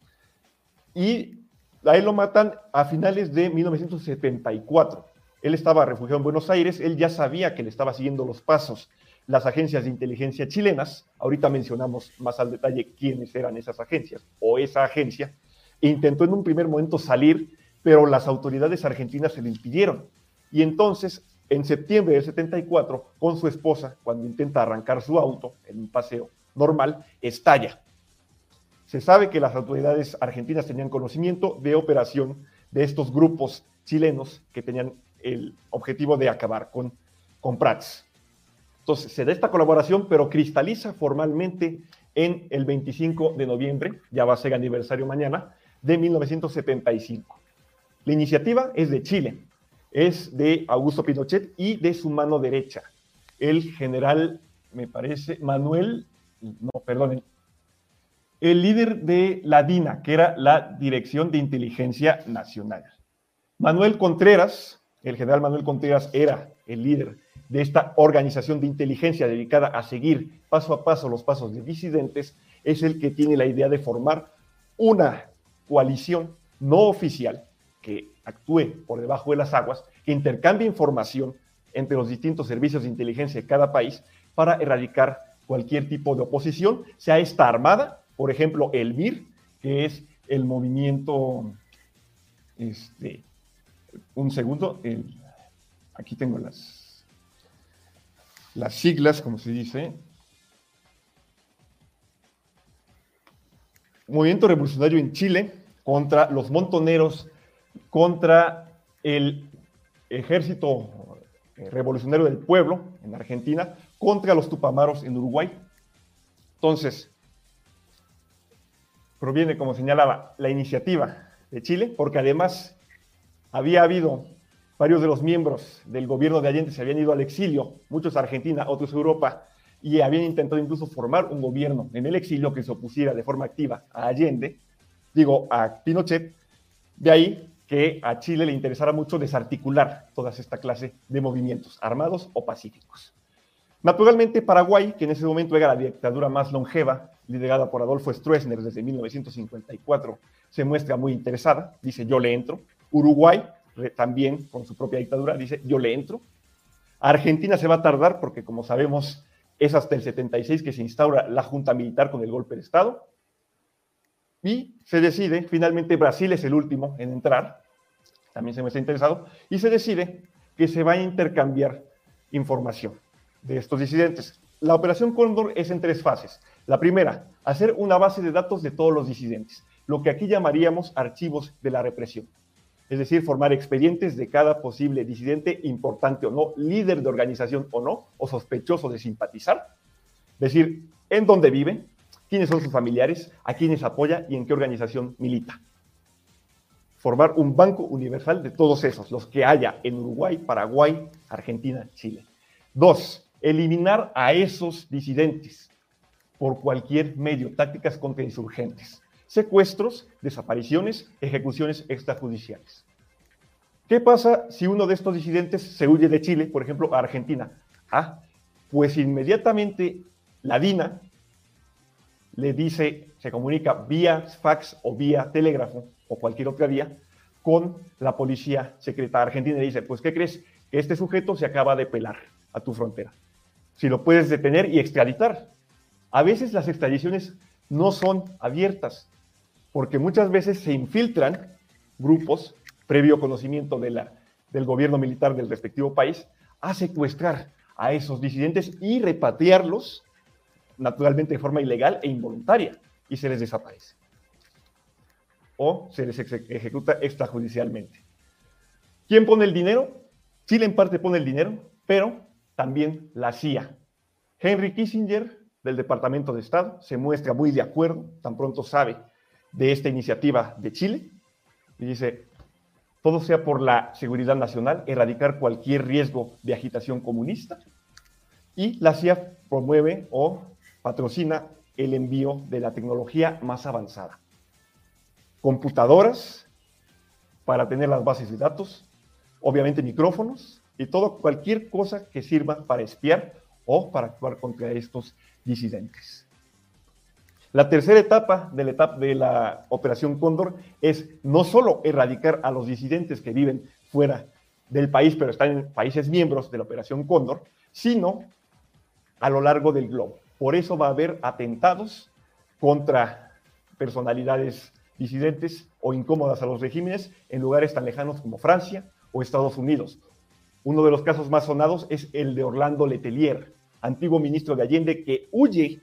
Y a él lo matan a finales de 1974. Él estaba refugiado en Buenos Aires, él ya sabía que le estaba siguiendo los pasos las agencias de inteligencia chilenas. Ahorita mencionamos más al detalle quiénes eran esas agencias o esa agencia. Intentó en un primer momento salir, pero las autoridades argentinas se lo impidieron. Y entonces, en septiembre del 74, con su esposa, cuando intenta arrancar su auto en un paseo normal, estalla. Se sabe que las autoridades argentinas tenían conocimiento de operación de estos grupos chilenos que tenían el objetivo de acabar con, con Prats. Entonces, se da esta colaboración, pero cristaliza formalmente en el 25 de noviembre, ya va a ser aniversario mañana, de 1975. La iniciativa es de Chile, es de Augusto Pinochet y de su mano derecha, el general, me parece, Manuel, no, perdón, el líder de la DINA, que era la Dirección de Inteligencia Nacional. Manuel Contreras, el general Manuel Contreras era el líder de esta organización de inteligencia dedicada a seguir paso a paso los pasos de disidentes, es el que tiene la idea de formar una coalición no oficial que actúe por debajo de las aguas, que intercambie información entre los distintos servicios de inteligencia de cada país para erradicar cualquier tipo de oposición, sea esta armada, por ejemplo, el MIR, que es el movimiento, este, un segundo, el, aquí tengo las, las siglas, como se dice. Movimiento Revolucionario en Chile contra los montoneros, contra el Ejército Revolucionario del Pueblo en Argentina, contra los Tupamaros en Uruguay. Entonces, proviene, como señalaba, la iniciativa de Chile, porque además había habido varios de los miembros del gobierno de Allende se habían ido al exilio, muchos a Argentina, otros a Europa, y habían intentado incluso formar un gobierno en el exilio que se opusiera de forma activa a Allende, digo, a Pinochet, de ahí que a Chile le interesara mucho desarticular toda esta clase de movimientos, armados o pacíficos. Naturalmente, Paraguay, que en ese momento era la dictadura más longeva liderada por Adolfo Stroessner desde 1954, se muestra muy interesada, dice yo le entro. Uruguay, también con su propia dictadura, dice yo le entro. Argentina se va a tardar porque, como sabemos, es hasta el 76 que se instaura la junta militar con el golpe de Estado. Y se decide, finalmente Brasil es el último en entrar, también se muestra interesado, y se decide que se va a intercambiar información de estos disidentes. La operación Cóndor es en tres fases. La primera, hacer una base de datos de todos los disidentes, lo que aquí llamaríamos archivos de la represión. Es decir, formar expedientes de cada posible disidente, importante o no, líder de organización o no, o sospechoso de simpatizar. Decir, en dónde vive, quiénes son sus familiares, a quiénes apoya y en qué organización milita. Formar un banco universal de todos esos, los que haya en Uruguay, Paraguay, Argentina, Chile. Dos, eliminar a esos disidentes por cualquier medio, tácticas contrainsurgentes, secuestros, desapariciones, ejecuciones extrajudiciales. ¿Qué pasa si uno de estos disidentes se huye de Chile, por ejemplo, a Argentina? Ah, pues inmediatamente la DINA le dice, se comunica vía fax o vía telégrafo o cualquier otra vía con la policía secreta argentina y dice, pues ¿qué crees? Este sujeto se acaba de pelar a tu frontera. Si lo puedes detener y extraditar. A veces las extradiciones no son abiertas, porque muchas veces se infiltran grupos, previo conocimiento del gobierno militar del respectivo país, a secuestrar a esos disidentes y repatriarlos, naturalmente de forma ilegal e involuntaria, y se les desaparece. O se les ejecuta extrajudicialmente. ¿Quién pone el dinero? Chile en parte pone el dinero, pero también la CIA. Henry Kissinger, del Departamento de Estado, se muestra muy de acuerdo, tan pronto sabe de esta iniciativa de Chile, y dice, todo sea por la seguridad nacional, erradicar cualquier riesgo de agitación comunista, y la CIA promueve o patrocina el envío de la tecnología más avanzada. Computadoras para tener las bases de datos, obviamente micrófonos, y todo, cualquier cosa que sirva para espiar o para actuar contra estos disidentes. La tercera etapa de la, etapa de la Operación Cóndor es no solo erradicar a los disidentes que viven fuera del país, pero están en países miembros de la Operación Cóndor, sino a lo largo del globo. Por eso va a haber atentados contra personalidades disidentes o incómodas a los regímenes en lugares tan lejanos como Francia o Estados Unidos, uno de los casos más sonados es el de Orlando Letelier, antiguo ministro de Allende que huye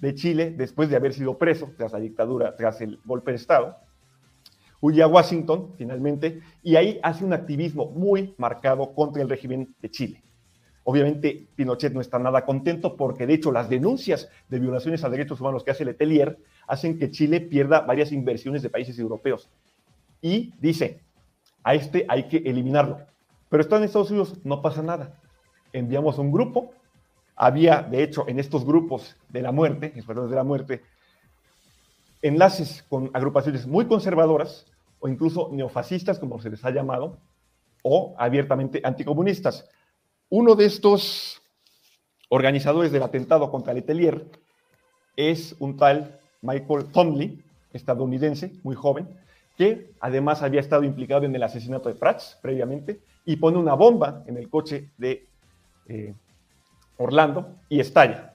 de Chile después de haber sido preso tras la dictadura, tras el golpe de Estado. Huye a Washington, finalmente, y ahí hace un activismo muy marcado contra el régimen de Chile. Obviamente, Pinochet no está nada contento porque, de hecho, las denuncias de violaciones a derechos humanos que hace Letelier hacen que Chile pierda varias inversiones de países europeos. Y dice, a este hay que eliminarlo. Pero está en Estados Unidos, no pasa nada. Enviamos un grupo. Había, de hecho, en estos grupos de la muerte, escuadrones de la muerte, enlaces con agrupaciones muy conservadoras o incluso neofascistas, como se les ha llamado, o abiertamente anticomunistas. Uno de estos organizadores del atentado contra Letelier es un tal Michael Tomley, estadounidense, muy joven, que además había estado implicado en el asesinato de Prats previamente y pone una bomba en el coche de eh, Orlando y estalla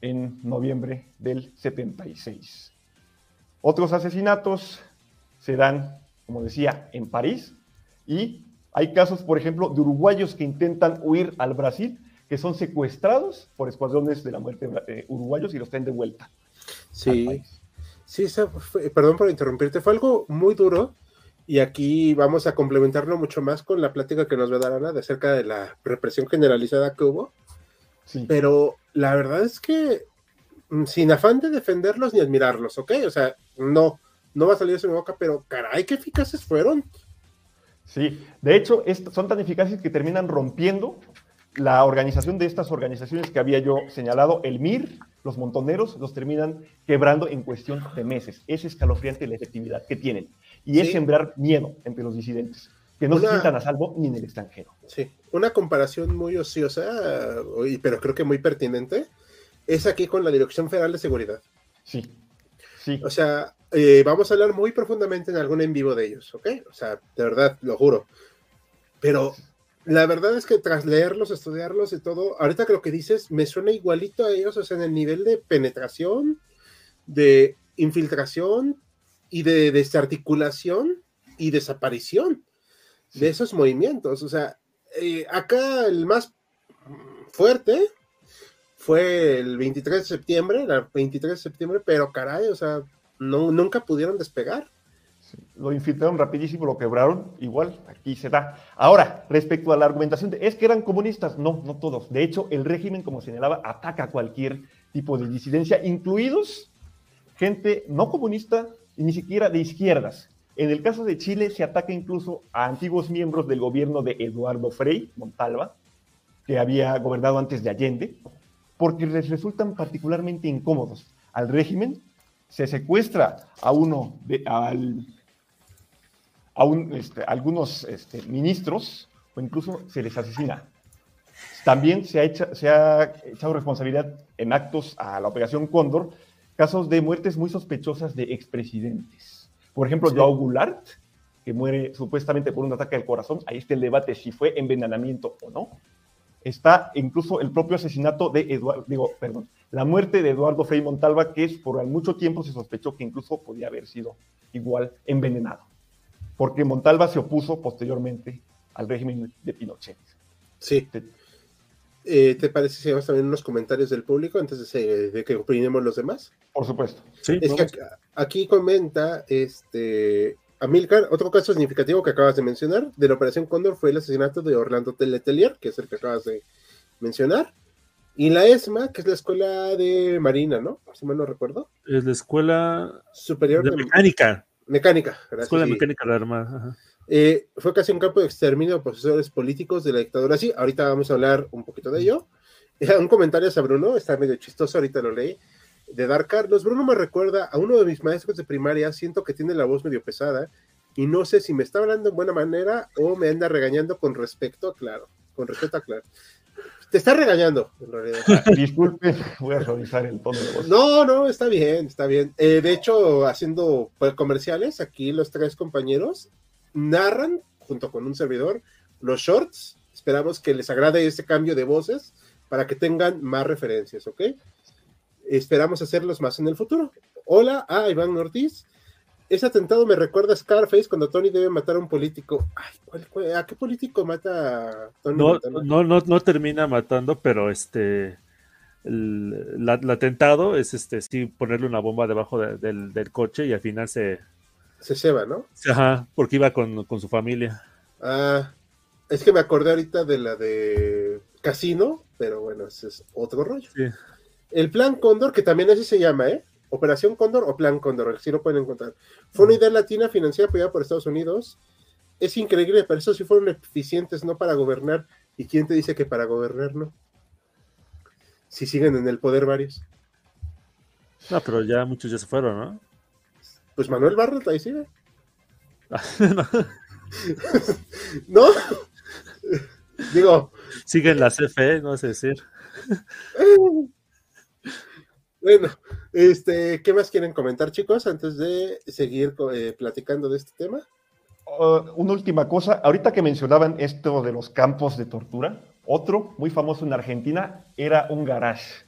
en noviembre del 76. Otros asesinatos se dan, como decía, en París y hay casos, por ejemplo, de uruguayos que intentan huir al Brasil, que son secuestrados por escuadrones de la muerte eh, uruguayos y los traen de vuelta. Sí, sí, perdón por interrumpirte, fue algo muy duro y aquí vamos a complementarlo mucho más con la plática que nos va a dar Ana de acerca de la represión generalizada que hubo. Pero la verdad es que mm, sin afán de defenderlos ni admirarlos, ¿ok? O sea, no, no va a salir de mi boca, pero caray, qué eficaces fueron. Sí, de hecho, son tan eficaces que terminan rompiendo la organización de estas organizaciones que había yo señalado, el MIR, los montoneros, los terminan quebrando en cuestión de meses. Es escalofriante la efectividad que tienen y es sembrar miedo entre los disidentes, que no se sientan a salvo ni en el extranjero. Sí, una comparación muy ociosa, pero creo que muy pertinente, es aquí con la Dirección Federal de Seguridad. Sí, sí. O sea, eh, vamos a hablar muy profundamente en algún en vivo de ellos, ¿ok? O sea, de verdad, lo juro. Pero la verdad es que tras leerlos, estudiarlos y todo, ahorita que lo que dices me suena igualito a ellos, o sea, en el nivel de penetración, de infiltración y de desarticulación y desaparición de esos movimientos. O sea, eh, acá el más fuerte fue el 23 de septiembre, el 23 de septiembre, pero caray, o sea, no, nunca pudieron despegar. lo infiltraron rapidísimo, lo quebraron, igual aquí se da. Ahora, respecto a la argumentación de, es que eran comunistas, no, no todos. De hecho, el régimen, como señalaba, ataca cualquier tipo de disidencia, incluidos gente no comunista y ni siquiera de izquierdas. En el caso de Chile se ataca incluso a antiguos miembros del gobierno de Eduardo Frei Montalva, que había gobernado antes de Allende, porque les resultan particularmente incómodos. Al régimen se secuestra a uno de, al, este, algunos este, ministros o incluso se les asesina. También se ha, se ha echado responsabilidad en actos a la Operación Cóndor, casos de muertes muy sospechosas de expresidentes. Por ejemplo, sí. Joao Goulart, que muere supuestamente por un ataque al corazón. Ahí está el debate si fue envenenamiento o no. Está incluso el propio asesinato de Eduardo, digo, perdón, la muerte de Eduardo Frei Montalva, que es por mucho tiempo se sospechó que incluso podía haber sido igual envenenado, porque Montalva se opuso posteriormente al régimen de Pinochet. Sí. Eh, ¿Te parece si vamos también unos comentarios del público antes de, de que opinemos los demás? Por supuesto. Sí, es que aquí, aquí, comenta este Amilcar, otro caso significativo que acabas de mencionar de la Operación Cóndor fue el asesinato de Orlando Letelier, que es el que acabas de mencionar. Y la ESMA, que es la escuela de Marina, ¿no? Si mal no recuerdo. Es la escuela superior de, de mecánica. Mecánica, gracias. Escuela de mecánica de la Armada. Ajá. Eh, fue casi un campo de exterminio de profesores políticos de la dictadura. Sí, ahorita vamos a hablar un poquito de ello. Eh, un comentario a Bruno, está medio chistoso, ahorita lo leí, de Dar Carlos. Bruno me recuerda a uno de mis maestros de primaria, siento que tiene la voz medio pesada y no sé si me está hablando en buena manera o me anda regañando con respecto a Claro, con respecto a Claro. Te está regañando, en realidad. Ah, disculpe, voy a revisar el tono de voz. No, no, está bien, está bien. Eh, de hecho, haciendo comerciales, aquí los tres compañeros narran, junto con un servidor, los shorts. Esperamos que les agrade este cambio de voces para que tengan más referencias, ¿ok? Esperamos hacerlos más en el futuro. Hola a Iván Ortiz. Ese atentado me recuerda a Scarface cuando Tony debe matar a un político. Ay, ¿cuál, cuál, a qué político mata a Tony? No, no, no, no, termina matando, pero este. El, la, el, atentado es este sí ponerle una bomba debajo de, del, del, coche y al final se, se ceba, ¿no? Ajá, porque iba con, con, su familia. Ah, es que me acordé ahorita de la de Casino, pero bueno, ese es otro rollo. Sí. El Plan Cóndor, que también así se llama, ¿eh? Operación Cóndor o Plan Cóndor, si lo pueden encontrar. Fue una idea latina financiada apoyada por Estados Unidos. Es increíble, pero eso sí fueron eficientes, no para gobernar. ¿Y quién te dice que para gobernar no? Si siguen en el poder varios. No, pero ya muchos ya se fueron, ¿no? Pues Manuel Barros ahí sigue. no. ¿No? Digo. Sigue en la CFE, no sé decir. Bueno, este, ¿qué más quieren comentar, chicos, antes de seguir eh, platicando de este tema? Uh, una última cosa, ahorita que mencionaban esto de los campos de tortura, otro muy famoso en Argentina era un garage,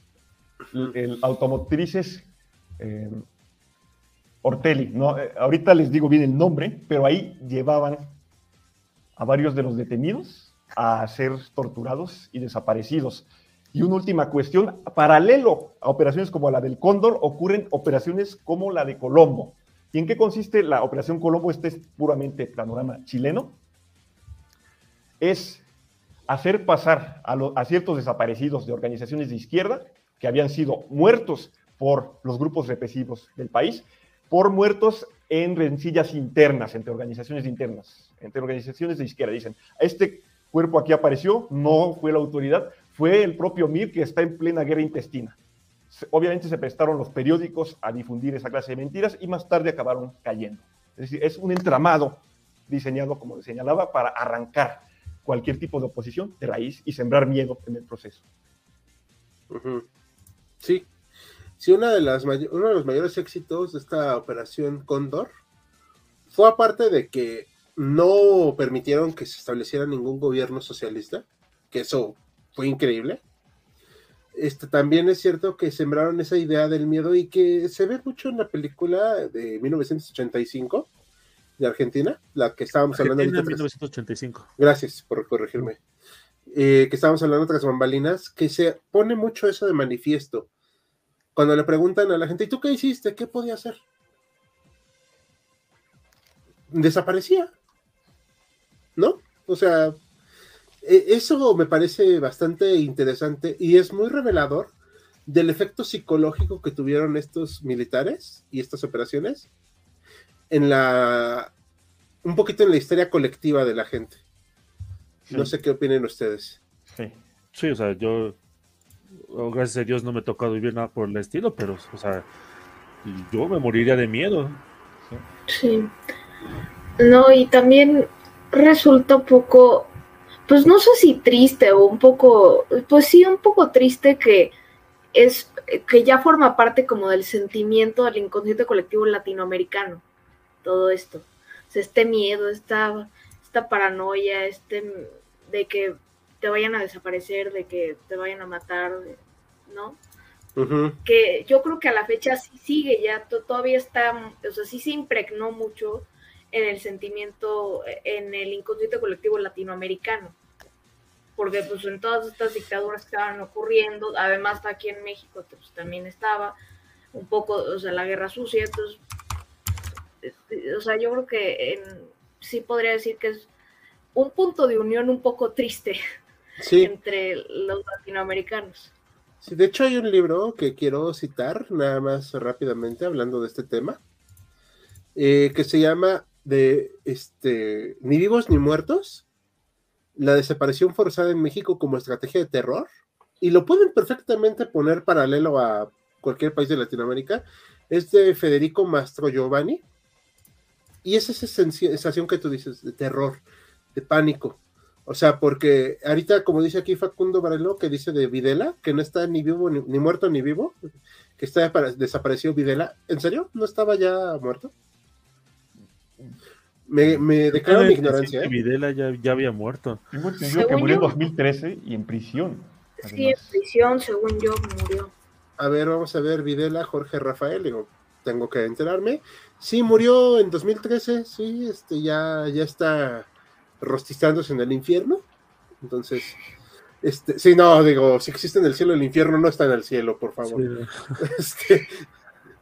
el, el automotrices eh, Ortelli, no, eh, ahorita les digo bien el nombre, pero ahí llevaban a varios de los detenidos a ser torturados y desaparecidos. Y una última cuestión, paralelo a operaciones como la del Cóndor, ocurren operaciones como la de Colombo. ¿Y en qué consiste la operación Colombo? Este es puramente panorama chileno. Es hacer pasar a, a ciertos desaparecidos de organizaciones de izquierda que habían sido muertos por los grupos represivos del país, por muertos en rencillas internas, entre organizaciones internas, entre organizaciones de izquierda. Dicen, este cuerpo aquí apareció, no fue la autoridad, fue el propio MIR que está en plena guerra intestina. Obviamente se prestaron los periódicos a difundir esa clase de mentiras y más tarde acabaron cayendo. Es decir, es un entramado diseñado, como señalaba, para arrancar cualquier tipo de oposición de raíz y sembrar miedo en el proceso. Uh -huh. Sí. Sí, una de las uno de los mayores éxitos de esta operación Cóndor fue aparte de que no permitieron que se estableciera ningún gobierno socialista, que eso fue increíble. Este, también es cierto que sembraron esa idea del miedo y que se ve mucho en la película de 1985 de Argentina, la que estábamos hablando ahorita. 1985. Gracias por corregirme. Eh, que estábamos hablando de otras bambalinas, que se pone mucho eso de manifiesto. Cuando le preguntan a la gente, ¿y tú qué hiciste? ¿Qué podía hacer? Desaparecía. ¿No? O sea, e, eso me parece bastante interesante y es muy revelador del efecto psicológico que tuvieron estos militares y estas operaciones en la un poquito en la historia colectiva de la gente. No sé qué opinen ustedes. Sí. sí, o sea, yo oh, gracias a Dios no me ha tocado vivir nada por el estilo, pero o sea, yo me moriría de miedo. Sí. No, y también resulta un poco pues no sé si triste o un poco, pues sí, un poco triste que es que ya forma parte como del sentimiento del inconsciente colectivo latinoamericano, todo esto. O sea, este miedo, esta, esta paranoia, este de que te vayan a desaparecer, de que te vayan a matar, ¿no? Que yo creo que a la fecha sí sigue, ya todavía está, o sea, sí se impregnó mucho en el sentimiento, en el inconsciente colectivo latinoamericano. Porque pues en todas estas dictaduras que estaban ocurriendo, además aquí en México pues, también estaba un poco, o sea, la guerra sucia, entonces, este, o sea, yo creo que sí podría decir que es un punto de unión un poco triste entre los latinoamericanos. Sí, de hecho hay un libro que quiero citar, nada más rápidamente, hablando de este tema, eh, que se llama de este, Ni vivos ni muertos, la desaparición forzada en México como estrategia de terror, y lo pueden perfectamente poner paralelo a cualquier país de Latinoamérica, es de Federico Mastro Giovanni, y es esa sensación que tú dices de terror, de pánico. O sea, porque ahorita, como dice aquí Facundo Varelo, que dice de Videla, que no está ni vivo, ni, ni muerto, ni vivo, que está desaparecido Videla. ¿En serio? ¿No estaba ya muerto? Me, me declaro mi ignorancia. ¿eh? Videla ya, ya, había muerto. Tengo entendido que murió en 2013 y en prisión. Sí, en prisión, según yo, murió. A ver, vamos a ver, Videla, Jorge Rafael, digo, tengo que enterarme. Sí, murió en 2013, sí, este, ya, ya está rostizándose en el infierno. Entonces, este, sí, no, digo, si existe en el cielo, el infierno no está en el cielo, por favor. Sí, este,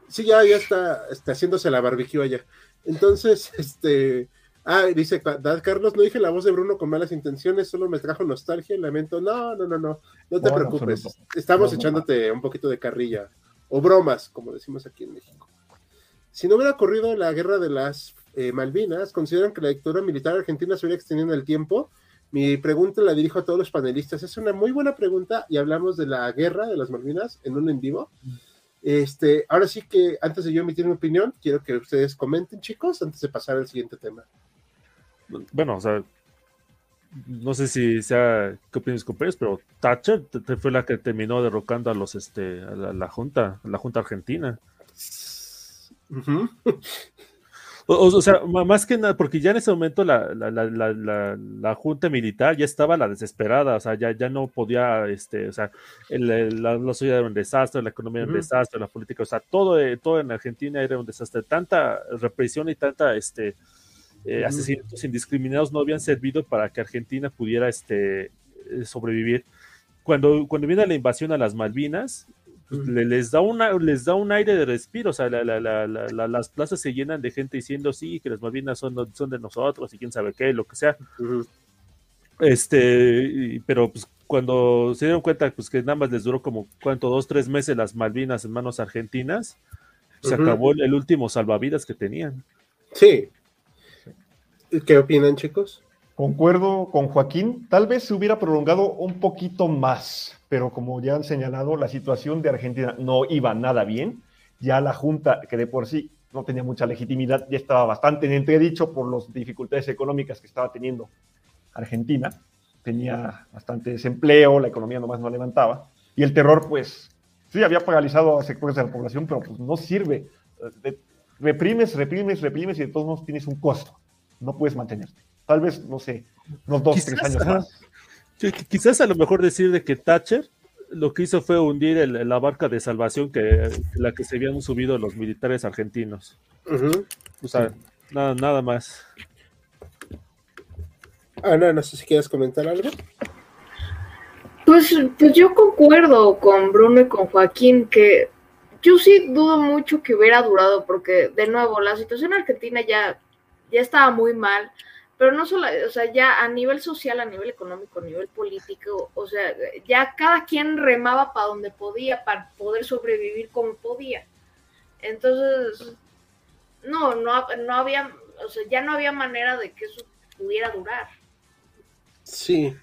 sí ya, ya está, está haciéndose la barbecue allá. Entonces, este. Ah, dice Carlos, no dije la voz de Bruno con malas intenciones, solo me trajo nostalgia y lamento. No, no, no, no, no te preocupes. Estamos echándote un poquito de carrilla o bromas, como decimos aquí en México. Si no hubiera ocurrido la guerra de las eh, Malvinas, ¿consideran que la dictadura militar argentina se hubiera extendido en el tiempo? Mi pregunta la dirijo a todos los panelistas. Es una muy buena pregunta y hablamos de la guerra de las Malvinas en un en vivo. Este, ahora sí que antes de yo emitir mi opinión, quiero que ustedes comenten, chicos, antes de pasar al siguiente tema. Bueno, o sea, no sé si sea qué opinas compañeros, pero Thatcher fue la que terminó derrocando a los este a la, junta, a la junta argentina. O, sea, más que nada, porque ya en ese momento la, la, junta militar ya estaba la desesperada, o sea, ya, ya no podía, este, o sea, la, sociedad era un desastre, la economía era un desastre, la política, o sea, todo, eh, todo en Argentina era un desastre. Tanta represión y tanta, este, eh, asesinatos indiscriminados no habían servido para que Argentina pudiera, este, eh, sobrevivir. Cuando, cuando viene la invasión a las Malvinas, pues, les, da una, les da un aire de respiro, o sea, las plazas se llenan de gente diciendo sí, que las Malvinas son, son de nosotros y quién sabe qué, lo que sea. Este, pero pues cuando se dieron cuenta pues que nada más les duró como cuánto, dos, tres meses las Malvinas en manos argentinas, se acabó el, último salvavidas que tenían. Sí. ¿Qué opinan, chicos? Concuerdo con Joaquín, tal vez se hubiera prolongado un poquito más, pero como ya han señalado, la situación de Argentina no iba nada bien. Ya la Junta, que de por sí no tenía mucha legitimidad, ya estaba bastante en entredicho por las dificultades económicas que estaba teniendo Argentina. Tenía bastante desempleo, la economía nomás no levantaba. Y el terror, pues, Sí, había paralizado a sectores de la población, pero pues no sirve. Eh, reprimes, reprimes, reprimes y de todos modos tienes un costo. No puedes mantenerte. Tal vez, no sé, unos dos, tres años más. quizás a lo mejor decir de que Thatcher lo que hizo fue hundir la barca de salvación que la que se habían subido los militares argentinos. O sea, nada, nada más. Ana, no sé si quieres comentar algo. Pues, pues yo concuerdo con Bruno y con Joaquín que yo sí dudo mucho que hubiera durado porque de nuevo la situación argentina ya, ya estaba muy mal pero no solo, o sea, ya a nivel social, a nivel económico, a nivel político, o sea, ya cada quien remaba para donde podía, para poder sobrevivir como podía. Entonces, no, no, no había, o sea, ya no había manera de que eso pudiera durar. Sí.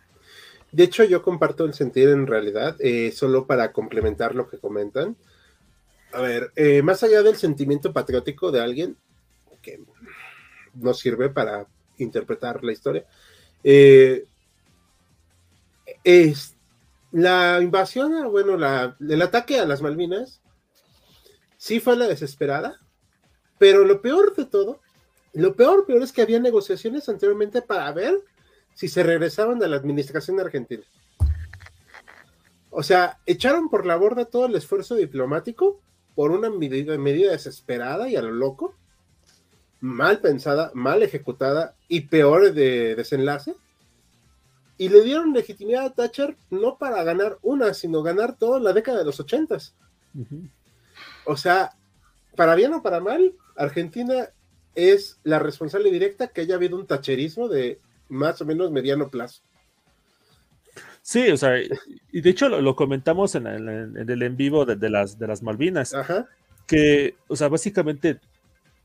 De hecho, yo comparto el sentir en realidad, eh, solo para complementar lo que comentan. A ver, eh, más allá del sentimiento patriótico de alguien, que nos sirve para interpretar la historia. Eh, es la invasión, bueno, la, el ataque a las Malvinas, sí fue la desesperada, pero lo peor de todo, lo peor, peor es que había negociaciones anteriormente para ver si se regresaban a la administración argentina. O sea, echaron por la borda todo el esfuerzo diplomático por una medida, medida desesperada y a lo loco, mal pensada, mal ejecutada y peor de desenlace. Y le dieron legitimidad a Thatcher no para ganar una, sino ganar toda la década de los ochentas. O sea, para bien o para mal, Argentina es la responsable directa que haya habido un tacherismo de más o menos mediano plazo. Sí, o sea, y de hecho lo, comentamos en, el en vivo de, las, de las Malvinas, que, o sea, básicamente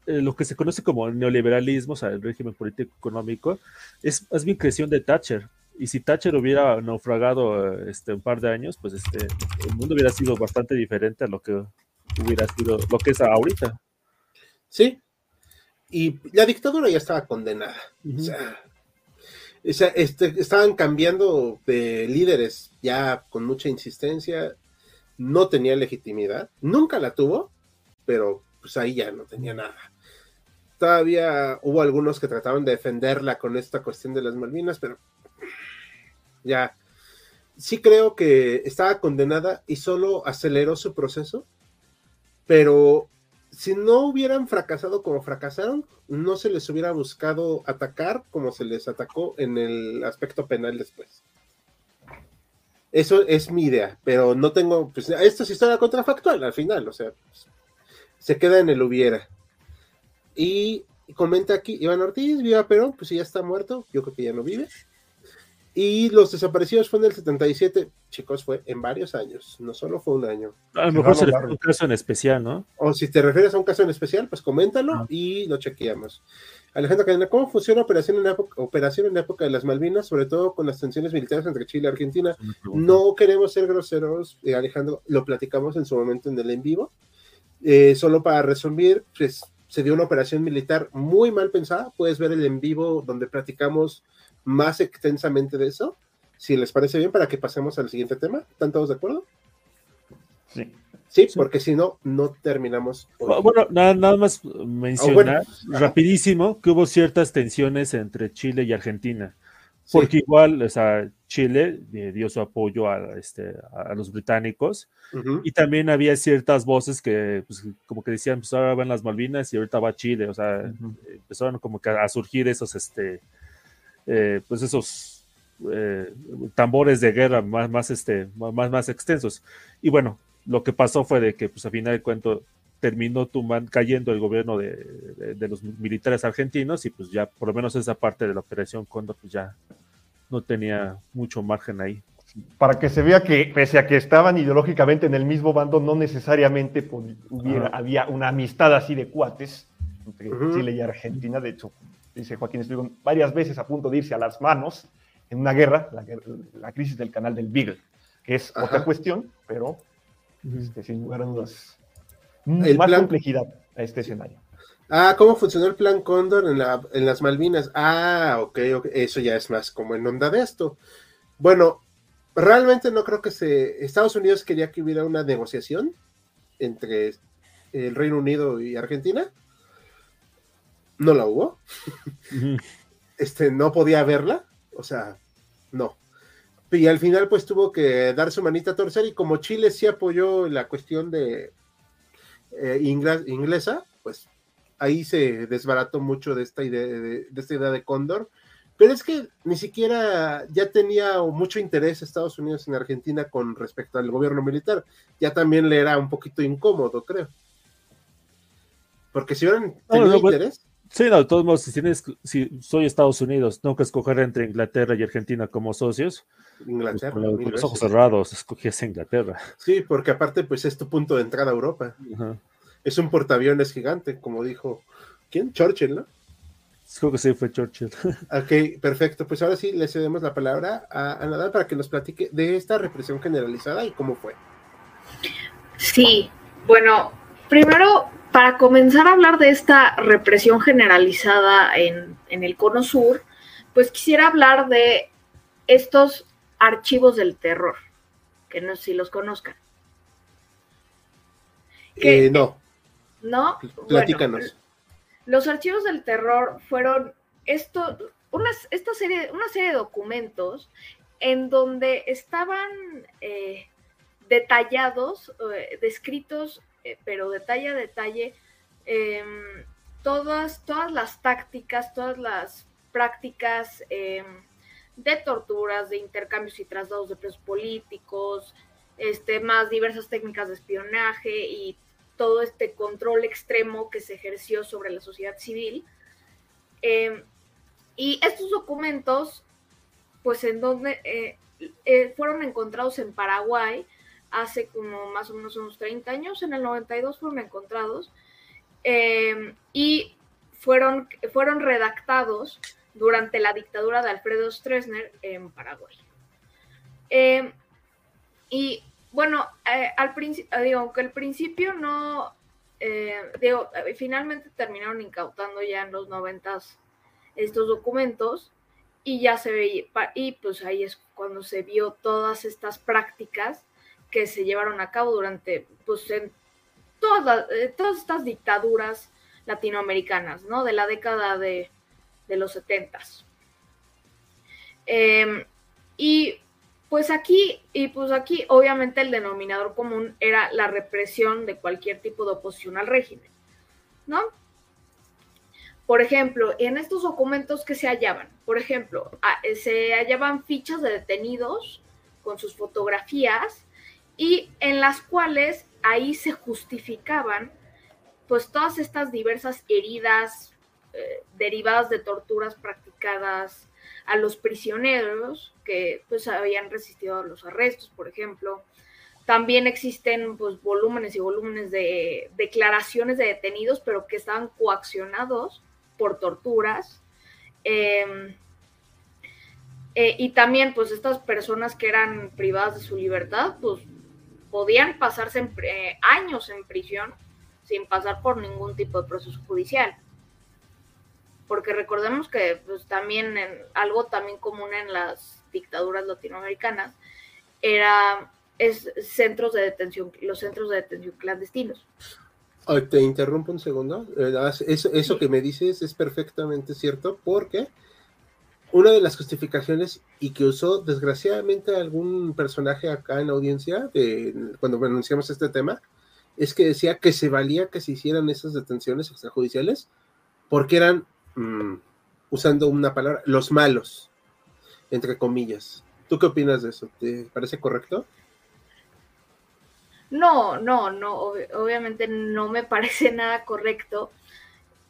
eh, lo que se conoce como neoliberalismo, o sea, el régimen político económico, es más bien creación de Thatcher. Y si Thatcher hubiera naufragado este, un par de años, pues este, el mundo hubiera sido bastante diferente a lo que hubiera sido, lo que es ahorita. Sí. Y la dictadura ya estaba condenada. O sea, este, estaban cambiando de líderes ya con mucha insistencia. No tenía legitimidad. Nunca la tuvo, pero pues ahí ya no tenía nada todavía hubo algunos que trataban de defenderla con esta cuestión de las Malvinas, pero ya sí creo que estaba condenada y solo aceleró su proceso, pero si no hubieran fracasado como fracasaron, no se les hubiera buscado atacar como se les atacó en el aspecto penal después. Eso es mi idea, pero no tengo, pues esto es historia contrafactual al final, o sea, se queda en el hubiera. Y comenta aquí, Iván Ortiz, viva Perón, pues si ya está muerto, yo creo que ya no vive. Y los desaparecidos fue en el 77, chicos, fue en varios años, no solo fue un año. A lo mejor se un caso en especial, ¿no? O si te refieres a un caso en especial, pues coméntalo ah. y lo chequeamos. Alejandro Cadena, ¿cómo funciona operación en, época, operación en la época de las Malvinas, sobre todo con las tensiones militares entre Chile y Argentina? No queremos ser groseros, eh, Alejandro, lo platicamos en su momento en el en vivo. Eh, solo para resumir, pues se dio una operación militar muy mal pensada. Puedes ver el en vivo donde platicamos más extensamente de eso. Si les parece bien, para que pasemos al siguiente tema. ¿Están todos de acuerdo? Sí. Sí, porque si no, no terminamos. Bueno, nada, más mencionar ah, rapidísimo que hubo ciertas tensiones entre Chile y Argentina. Porque igual, o sea, Chile eh, dio su apoyo a, este, a los británicos. Y también había ciertas voces que, pues, como que decían, pues ahora van las Malvinas y ahorita va Chile, o sea, empezaron como que a surgir esos, este, eh, pues esos eh, tambores de guerra más, más, este, más, más extensos. Y bueno, lo que pasó fue de que, pues a final de cuentas, terminó cayendo el gobierno de, los militares argentinos y pues ya por lo menos esa parte de la operación Cóndor pues ya no tenía mucho margen ahí. Para que se vea que pese a que estaban ideológicamente en el mismo bando, no necesariamente hubiera, había una amistad así de cuates entre Chile y Argentina. De hecho, dice Joaquín estuvieron varias veces a punto de irse a las manos en una guerra, la, crisis del canal del Beagle, que es otra cuestión, pero este, sin lugar a dudas el más complejidad a este escenario. Ah, ¿cómo funcionó el plan Cóndor en, la, en las Malvinas? Ah, ok, eso ya es más como en onda de esto. Bueno, realmente no creo que se. Estados Unidos quería que hubiera una negociación entre el Reino Unido y Argentina. No la hubo. este, no podía verla. O sea, no. Y al final, pues tuvo que dar su manita a torcer. Y como Chile sí apoyó la cuestión de eh, inglesa, pues ahí se desbarató mucho de esta idea de, esta idea de Cóndor. Pero es que ni siquiera ya tenía mucho interés Estados Unidos en Argentina con respecto al gobierno militar. Ya también le era un poquito incómodo, creo. Porque si hubieran tenido interés. Sí, no, de todos modos, si, tienes, si soy Estados Unidos, tengo que escoger entre Inglaterra y Argentina como socios. Inglaterra. Pues, con, los ojos cerrados, escogías Inglaterra. Sí, porque aparte, pues es tu punto de entrada a Europa. Es un portaaviones gigante, como dijo. ¿Quién? Churchill, ¿no? Creo que sí fue Churchill. Ok, perfecto. Pues ahora sí le cedemos la palabra a, a Nadal para que nos platique de esta represión generalizada y cómo fue. Sí, bueno, primero, para comenzar a hablar de esta represión generalizada en, en el Cono Sur, pues quisiera hablar de estos archivos del terror, que no sé si los conozcan. Eh, no. ¿No? Platícanos los archivos del terror fueron esto, una, esta serie, una serie de documentos en donde estaban eh, detallados, eh, descritos, eh, pero detalle a detalle, em, todas, todas las tácticas, todas las prácticas em, de torturas, de intercambios y traslados de presos políticos, este, más diversas técnicas de espionaje y todo este control extremo que se ejerció sobre la sociedad civil. Em, y estos documentos, pues en donde eh, eh, fueron encontrados en Paraguay hace como más o menos unos 30 años, en el 92 fueron encontrados, em, y fueron, fueron redactados durante la dictadura de Alfredo Stroessner en Paraguay. Em, y bueno, eh, al principio, digo, aunque al principio no, eh, digo, eh, finalmente terminaron incautando ya en los noventas estos documentos y ya se veía, y pues ahí es cuando se vio todas estas prácticas que se llevaron a cabo durante, pues en todas, todas estas dictaduras latinoamericanas, ¿no? De la década de, de los setentas. Em, y pues aquí, y pues aquí obviamente el denominador común era la represión de cualquier tipo de oposición al régimen, ¿no? Por ejemplo, en estos documentos que se hallaban, por ejemplo, se hallaban fichas de detenidos con sus fotografías y en las cuales ahí se justificaban pues todas estas diversas heridas eh, derivadas de torturas practicadas a los prisioneros que pues habían resistido los arrestos, por ejemplo. También existen pues volúmenes y volúmenes de declaraciones de detenidos, pero que estaban coaccionados por torturas. Em, eh, y también pues estas personas que eran privadas de su libertad, pues podían pasarse eh, años en prisión sin pasar por ningún tipo de proceso judicial porque recordemos que pues, también en, algo también común en las dictaduras latinoamericanas era es centros de detención, los centros de detención clandestinos. te interrumpo un segundo. Eh, eso, eso que me dices es perfectamente cierto porque una de las justificaciones y que usó desgraciadamente algún personaje acá en la audiencia de, cuando anunciamos este tema es que decía que se valía que se hicieran esas detenciones extrajudiciales porque eran Mm, usando una palabra, los malos, entre comillas. ¿Tú qué opinas de eso? ¿Te parece correcto? No, no, no, obviamente no me parece nada correcto.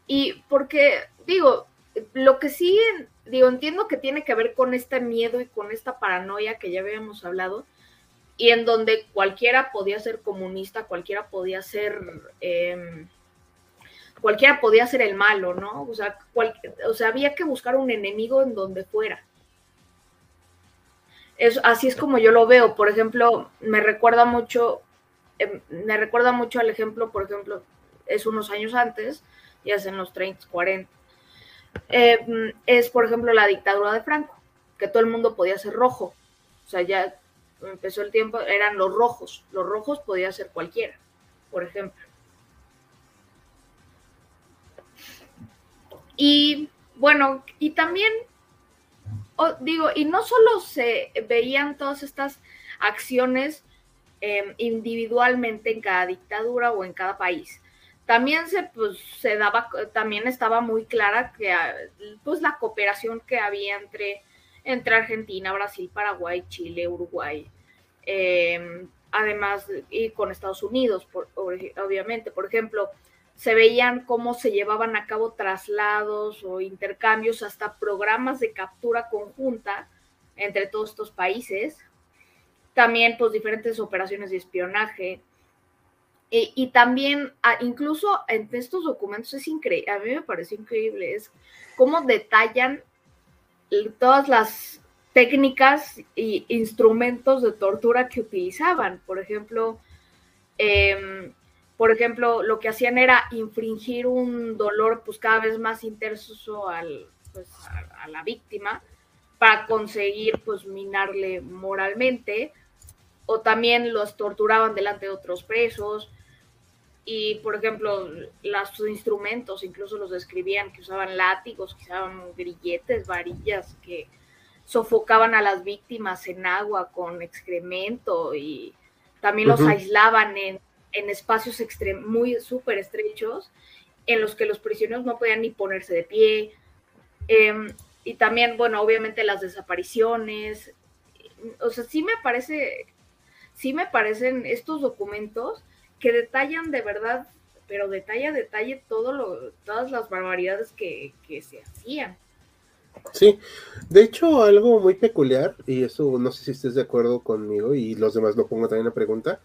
Y porque, digo, lo que sí, digo, entiendo que tiene que ver con este miedo y con esta paranoia que ya habíamos hablado, y en donde cualquiera podía ser comunista, cualquiera podía ser em, cualquiera podía ser el malo, ¿no? O sea, o sea, había que buscar un enemigo en donde fuera. Es, así es como yo lo veo. Por ejemplo, me recuerda mucho, em, me recuerda mucho al ejemplo, por ejemplo, es unos años antes, ya es en los 30, 40. Em, es, por ejemplo, la dictadura de Franco, que todo el mundo podía ser rojo. O sea, ya empezó el tiempo, eran los rojos. Los rojos podía ser cualquiera, por ejemplo. Y bueno, y también digo, y no solo se veían todas estas acciones em, individualmente en cada dictadura o en cada país. También se, pues, se daba, también estaba muy clara que ah, pues la cooperación que había entre, entre Argentina, Brasil, Paraguay, Chile, Uruguay, em, además y con Estados Unidos, obviamente. Por ejemplo, se veían cómo se llevaban a cabo traslados o intercambios, hasta programas de captura conjunta entre todos estos países. También, pues, diferentes operaciones de espionaje. Y, también, incluso en estos documentos es increíble, a mí me parece increíble, es cómo detallan todas las técnicas e instrumentos de tortura que utilizaban. Por ejemplo, eh, por ejemplo, lo que hacían era infringir un dolor pues cada vez más intenso al, pues, a, la víctima para conseguir pues minarle moralmente o también los torturaban delante de otros presos y por ejemplo los instrumentos incluso los describían que usaban látigos, que usaban grilletes, varillas que sofocaban a las víctimas en agua con excremento y también los aislaban en en espacios muy súper estrechos en los que los prisioneros no podían ni ponerse de pie. Em, y también, bueno, obviamente las desapariciones. O sea, sí me parece, sí me parecen estos documentos que detallan de verdad, pero detalla detalle todo lo, todas las barbaridades que, que se hacían. Sí, de hecho algo muy peculiar, y eso no sé si estés de acuerdo conmigo y los demás lo pongo también la pregunta,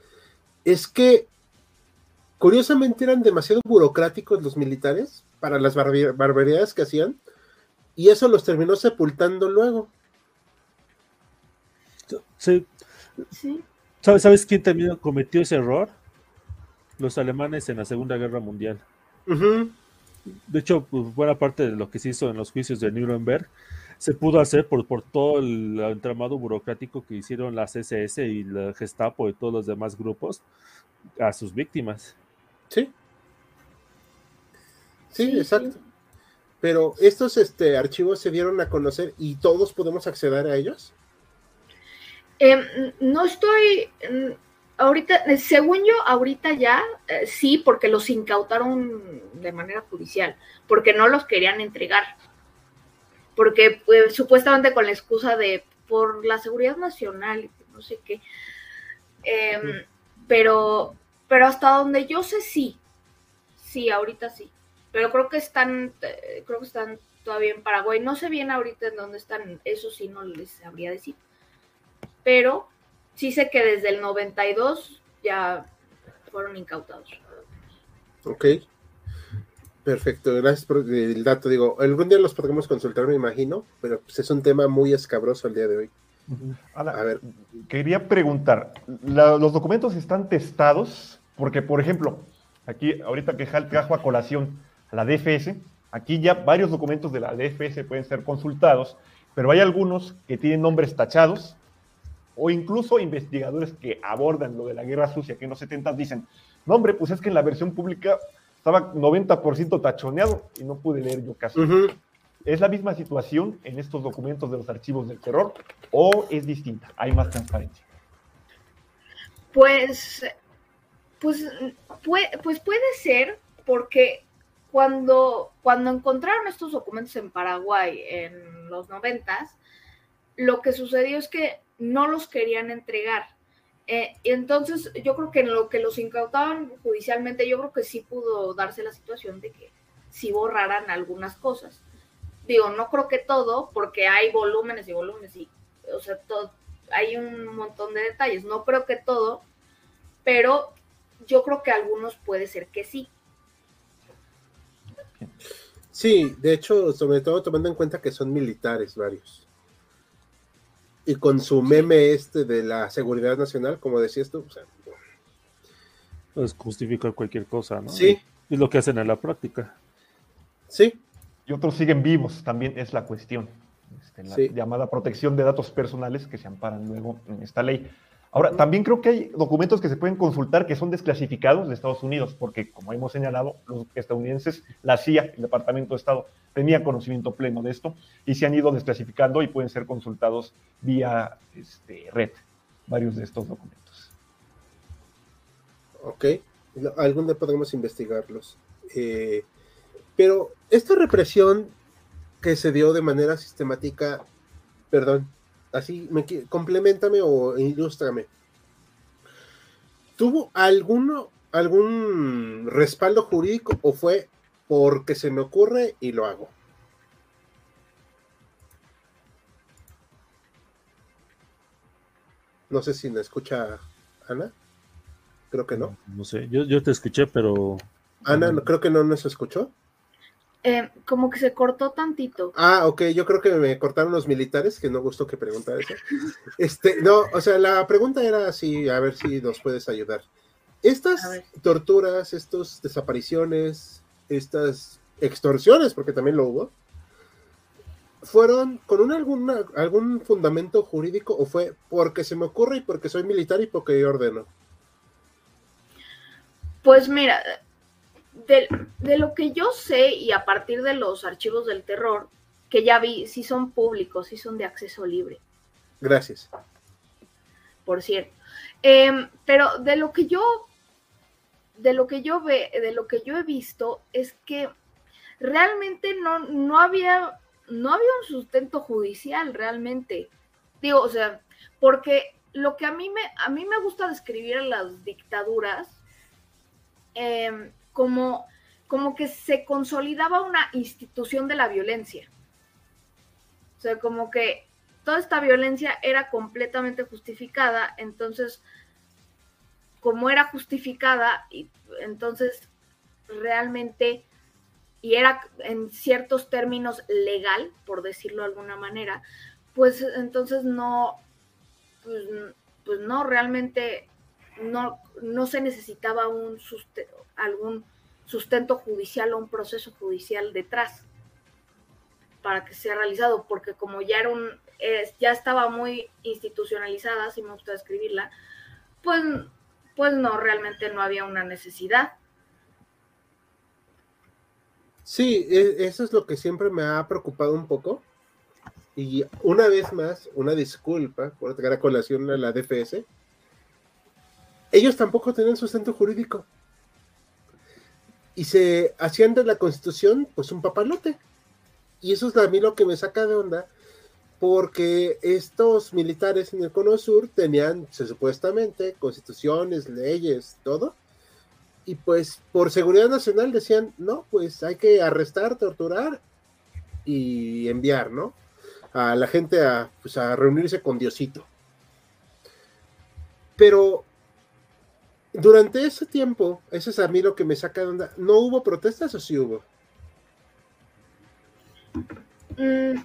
es que Curiosamente eran demasiado burocráticos los militares para las barbaridades que hacían y eso los terminó sepultando luego. Sí. ¿Sabes, quién también cometió ese error? Los alemanes en la Segunda Guerra Mundial. De hecho, pues, buena parte de lo que se hizo en los juicios de Nuremberg se pudo hacer por, por todo el entramado burocrático que hicieron las SS y la Gestapo y todos los demás grupos a sus víctimas. Sí. Sí, exacto. Pero estos este, archivos se dieron a conocer y todos podemos acceder a ellos. Em, no estoy, ahorita, según yo, ahorita ya eh, sí, porque los incautaron de manera judicial, porque no los querían entregar. Porque pues, supuestamente con la excusa de por la seguridad nacional, no sé qué. Em, pero pero hasta donde yo sé sí, sí, ahorita sí, pero creo que están, eh, creo que están todavía en Paraguay, no sé bien ahorita en dónde están, eso sí no les sabría decir, pero sí sé que desde el 92 ya fueron incautados. Ok. Perfecto, gracias por el dato. Digo, algún día los podremos consultar, me imagino, pero pues, es un tema muy escabroso el día de hoy. a ver, quería preguntar, ¿los documentos están testados porque, por ejemplo, aquí, ahorita que Hal trajo a colación la DFS, aquí ya varios documentos de la DFS pueden ser consultados, pero hay algunos que tienen nombres tachados, o incluso investigadores que abordan lo de la guerra sucia, que en los 70 dicen, no hombre, pues es que en la versión pública estaba 90% tachoneado y no pude leer yo caso. ¿Es la misma situación en estos documentos de los archivos del terror o es distinta? ¿Hay más transparencia? Pues pues puede, pues puede ser porque cuando, cuando encontraron estos documentos en Paraguay en los noventas, lo que sucedió es que no los querían entregar. Eh, entonces, yo creo que en lo que los incautaban judicialmente, yo creo que sí pudo darse la situación de que sí borraran algunas cosas. Digo, no creo que todo, porque hay volúmenes y volúmenes y, o sea, hay un montón de detalles. No creo que todo, pero yo creo que algunos puede ser que sí. Sí, de hecho, sobre todo tomando en cuenta que son militares varios. Y con su meme este de la seguridad nacional, como decías tú, o sea, pues justificar cualquier cosa, ¿no? Sí. Es lo que hacen en la práctica. Sí. Y otros siguen vivos, también es la cuestión. Este, la llamada protección de datos personales que se amparan luego en esta ley. Ahora, también creo que hay documentos que se pueden consultar que son desclasificados de Estados Unidos, porque como hemos señalado, los estadounidenses, la CIA, el Departamento de Estado, tenía conocimiento pleno de esto y se han ido desclasificando y pueden ser consultados vía este, red, varios de estos documentos. Ok, algún día podremos investigarlos. Eh, pero esta represión que se dio de manera sistemática, perdón, así, me, complementame o ilústrame. ¿Tuvo alguno, algún respaldo jurídico o fue porque se me ocurre y lo hago? No sé si me escucha Ana. Creo que no. No sé, yo, yo te escuché, pero. Ana, no, creo que no nos escuchó. Eh, como que se cortó tantito. Ah, ok, yo creo que me cortaron los militares, que no gustó que preguntara eso. Este, no, o sea, la pregunta era así, a ver si nos puedes ayudar. Estas torturas, estas desapariciones, estas extorsiones, porque también lo hubo, ¿fueron con un, alguna, algún fundamento jurídico o fue porque se me ocurre y porque soy militar y porque yo ordeno? Pues mira, de, lo que yo sé y a partir de los archivos del terror, que ya vi, sí son públicos, sí son de acceso libre. Gracias. Por cierto. Em, pero de lo que yo, de lo que yo ve, de lo que yo he visto, es que realmente no, no había, no había un sustento judicial realmente. Digo, o sea, porque lo que a mí me, a mí me gusta describir las dictaduras, eh, como, como que se consolidaba una institución de la violencia. O sea, como que toda esta violencia era completamente justificada, entonces, como era justificada, y entonces realmente, y era en ciertos términos legal, por decirlo de alguna manera, pues entonces no, pues, pues no, realmente no, no se necesitaba un algún sustento judicial o un proceso judicial detrás para que sea realizado, porque como ya era un, ya estaba muy institucionalizada, si me gusta describirla, pues, pues no, realmente no había una necesidad. Sí, e, eso es lo que siempre me ha preocupado un poco. Y una vez más, una disculpa por traer a colación a la DFS. Ellos tampoco tenían sustento jurídico y se hacían de la constitución pues un papalote. Y eso es a mí lo que me saca de onda, porque estos militares en el Cono Sur tenían supuestamente constituciones, leyes, todo. Y pues por seguridad nacional decían, no, pues hay que arrestar, torturar y enviar, ¿no? A la gente a, pues, a reunirse con Diosito. Pero durante ese tiempo, eso es a mí lo que me saca de onda, ¿no hubo protestas o sí hubo? Mm,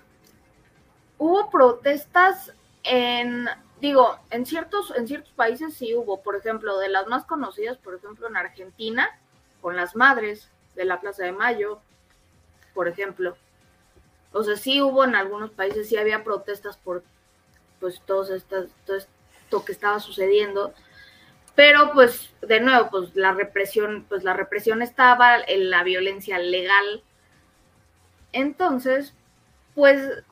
hubo protestas en, digo, en ciertos, en ciertos países sí hubo, por ejemplo, de las más conocidas, por ejemplo, en Argentina, con las madres de la Plaza de Mayo, por ejemplo. O sea, sí hubo en algunos países, sí había protestas por pues todos estas, todo esto que estaba sucediendo pero pues de nuevo, pues la represión, pues la represión estaba, en la violencia legal. Entonces, pues,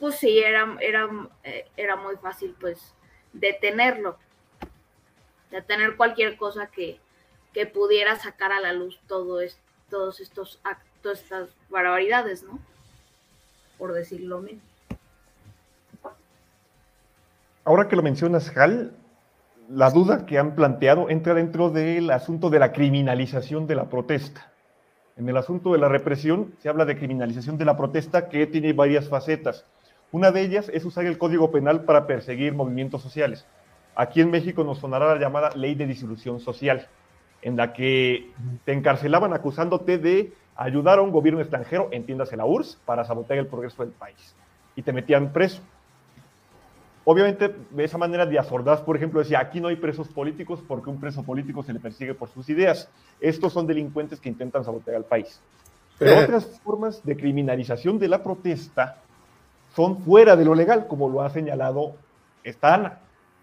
pues sí, era, era, eh, era muy fácil pues detenerlo, detener cualquier cosa que, que pudiera sacar a la luz todo todos estos actos, estas barbaridades, ¿no? Por decirlo menos. Ahora que lo mencionas, Hal, la duda que han planteado entra dentro del asunto de la criminalización de la protesta. En el asunto de la represión se habla de criminalización de la protesta que tiene varias facetas. Una de ellas es usar el Código Penal para perseguir movimientos sociales. Aquí en México nos sonará la llamada ley de disolución social, en la que te encarcelaban acusándote de ayudar a un gobierno extranjero, entiéndase la URSS, para sabotear el progreso del país. Y te metían preso. Obviamente, de esa manera, Díaz Ordaz, por ejemplo, decía, aquí no hay presos políticos porque un preso político se le persigue por sus ideas. Estos son delincuentes que intentan sabotear al país. Pero otras formas de criminalización de la protesta son fuera de lo legal, como lo ha señalado esta Ana.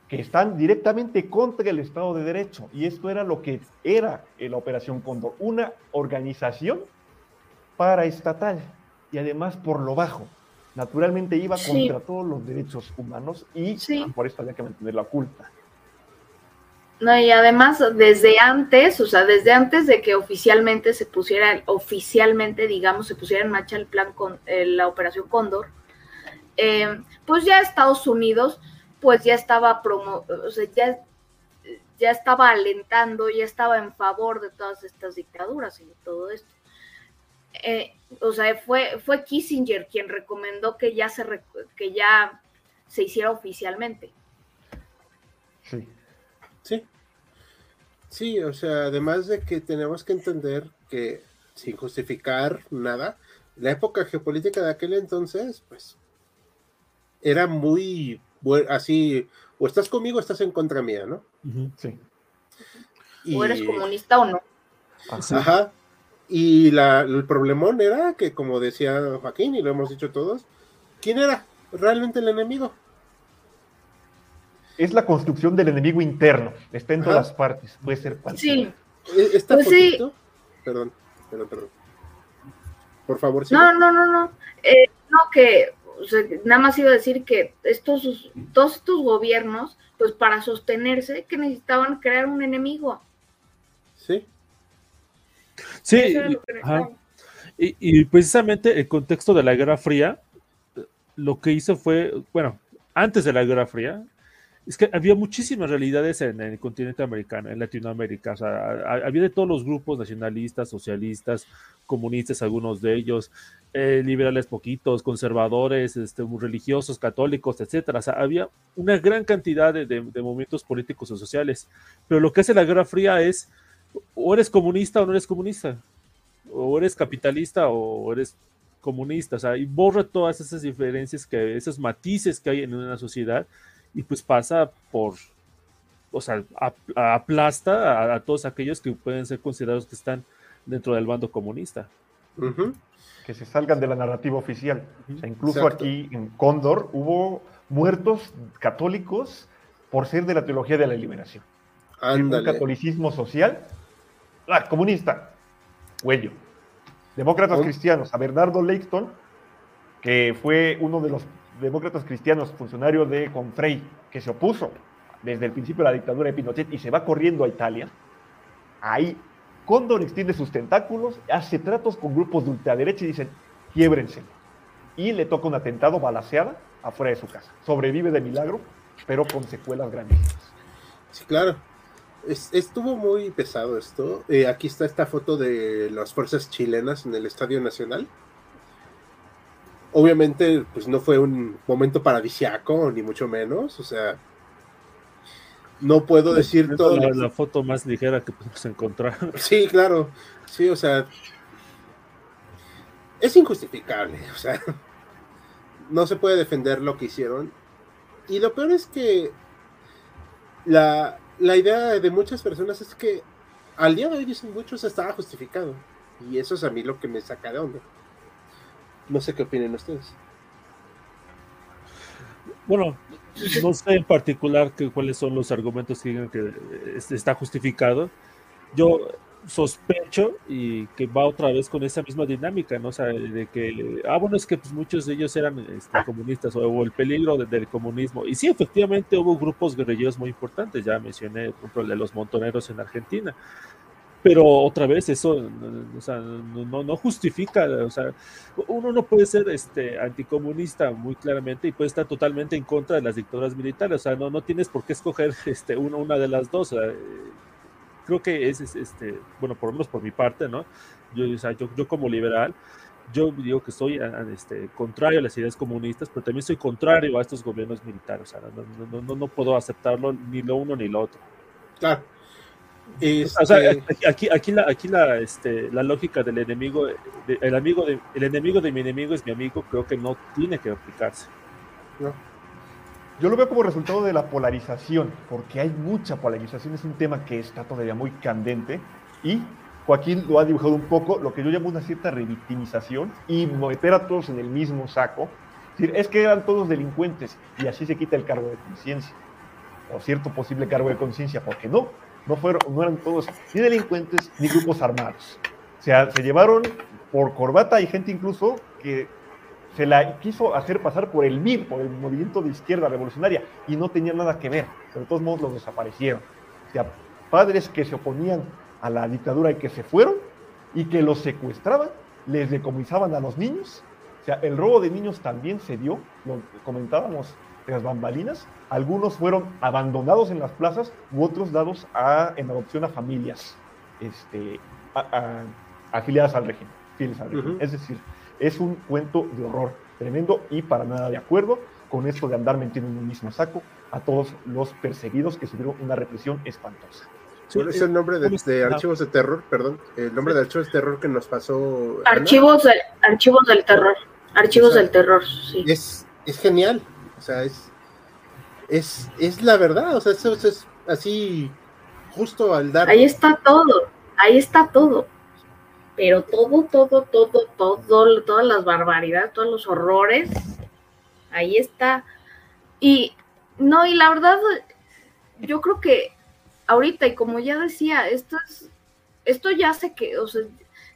que están directamente contra el Estado de Derecho. Y esto era lo que era la Operación Cóndor, una organización paraestatal y además por lo bajo. Naturalmente iba contra todos los derechos humanos y por eso había que mantenerla oculta. No, y además desde antes, o sea, desde antes de que oficialmente se pusiera, oficialmente, digamos, se pusiera en marcha el plan con eh, la operación Cóndor, eh, pues ya Estados Unidos, pues ya estaba promo, o sea, ya, ya estaba alentando, ya estaba en favor de todas estas dictaduras y de todo esto. Eh, o sea, fue, fue Kissinger quien recomendó que ya se que ya se hiciera oficialmente. Sí. Sí. Sí, o sea, además de que tenemos que entender que sin justificar nada, la época geopolítica de aquel entonces, pues, era muy así, o estás conmigo o estás en contra mía, ¿no? Sí. O eres comunista o no. Ajá. Y la, el problemón era que, como decía Joaquín, y lo hemos dicho todos, ¿quién era realmente el enemigo? es la construcción del enemigo interno. Está en todas partes. Puede ser Sí. E, ¿Está pues sí. Perdón, perdón, perdón. Por favor, sí. No, no, no, no. Eh, no, que nada más iba a decir que estos, todos estos gobiernos, pues para sostenerse, que necesitaban crear un enemigo. Sí. Sí. Y, y precisamente el contexto de la Guerra Fría, lo que hizo fue, bueno, antes de la Guerra Fría, es que había muchísimas realidades en el continente americano, en Latinoamérica. O sea, había de todos los grupos nacionalistas, socialistas, comunistas, algunos de ellos, eh, liberales poquitos, conservadores, este, religiosos, católicos, etcétera. O sea, había una gran cantidad de, de, movimientos políticos o sociales. Pero lo que hace la Guerra Fría es o eres comunista o no eres comunista, o eres capitalista o eres comunista, o sea, y borra todas esas diferencias, que, esos matices que hay en una sociedad y pues pasa por, o sea, aplasta a, todos aquellos que pueden ser considerados que están dentro del bando comunista. Que se salgan de la narrativa oficial. o sea, incluso aquí en Cóndor hubo muertos católicos por ser de la teología de la liberación. Un catolicismo social, ah, comunista, huello. Demócratas cristianos, a Bernardo Leighton, que fue uno de los demócratas cristianos, funcionario de Confrey, que se opuso desde el principio de la dictadura de Pinochet y se va corriendo a Italia, ahí Cóndor extiende sus tentáculos, hace tratos con grupos de ultraderecha y dicen, quiebrense. Y le toca un atentado balaseada afuera de su casa. Sobrevive de milagro, pero con secuelas grandísimas. Sí, claro. Estuvo muy pesado esto. Eh, aquí está esta foto de las fuerzas chilenas en el Estadio Nacional obviamente, pues no fue un momento paradisiaco, ni mucho menos, o sea, no puedo decir todo. La, la foto más ligera que podemos encontrar. Sí, claro, sí, o sea, es injustificable, o sea, no se puede defender lo que hicieron. Y lo peor es que la, la idea de muchas personas es que al día de hoy dicen muchos estaba justificado. Y eso es a mí lo que me saca de onda. No sé qué opinen ustedes. Bueno, no sé en particular que, cuáles son los argumentos que digan que está justificado. Yo sospecho y que va otra vez con esa misma dinámica, ¿no? O sea, de que, ah, bueno, es que pues, muchos de ellos eran este, comunistas o, el peligro del comunismo. Y sí, efectivamente hubo grupos guerrilleros muy importantes, ya mencioné, por ejemplo, el de los montoneros en Argentina, pero otra vez eso o sea, no, justifica, o sea, uno no puede ser este anticomunista muy claramente y puede estar totalmente en contra de las dictaduras militares, o sea, no, no tienes por qué escoger este, una, una de las dos. Creo que es, este, bueno, por lo menos por mi parte, ¿no? Yo, o sea, yo, yo como liberal, yo digo que soy este, contrario a las ideas comunistas, pero también soy contrario a estos gobiernos militares, o sea, no, no, no puedo aceptarlo ni lo uno ni lo otro. Claro. Este, aquí, aquí, la, aquí la, este, la lógica del enemigo, el, amigo de, el enemigo de mi enemigo es mi amigo, creo que no tiene que aplicarse. Yo lo veo como resultado de la polarización, porque hay mucha polarización, es un tema que está todavía muy candente y Joaquín lo ha dibujado un poco, lo que yo llamo una cierta revictimización y meter a todos en el mismo saco. Es, decir, es que eran todos delincuentes y así se quita el cargo de conciencia. o cierto posible cargo de conciencia, porque no, no, fueron, no eran todos ni delincuentes ni grupos armados. O sea, se llevaron por corbata y gente incluso que se la quiso hacer pasar por el MIR, por el movimiento de izquierda revolucionaria, y no tenía nada que ver. Pero de todos modos los desaparecieron. O sea, padres que se oponían a la dictadura y que se fueron y que los secuestraban, les decomisaban a los niños. O sea, el robo de niños también se dio, lo comentábamos las bambalinas. Algunos fueron abandonados en las plazas u otros dados a, en adopción a familias este, afiliadas al régimen. Es decir, es un cuento de horror tremendo y para nada de acuerdo con esto de andar metiendo en un mismo saco a todos los perseguidos que sufrieron una represión espantosa. ¿Cuál es el nombre de, archivos de terror? Perdón, el nombre de archivos de terror que nos pasó. Archivos, archivos del terror. Archivos del terror, sí. Es, es genial. O sea, es, es, es la verdad. O sea, eso, es así justo al dar. Ahí está todo. Ahí está todo. Pero todo, todo, todo, todo, todas las barbaridades, todos los horrores. Ahí está. Y no, y la verdad, yo creo que ahorita, y como ya decía, esto es, esto ya sé que, o sea,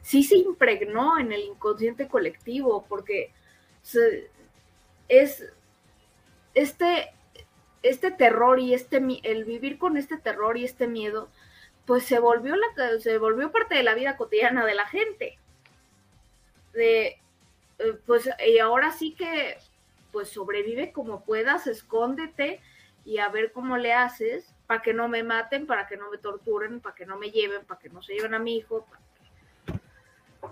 sí se impregnó en el inconsciente colectivo, porque es este, este terror y este el vivir con este terror y este miedo, pues se volvió la, se volvió parte de la vida cotidiana de la gente. De eh, pues y ahora sí que pues sobrevive como puedas, escóndete y a ver cómo le haces para que no me maten, para que no me torturen, para que no me lleven, para que no se lleven a mi hijo.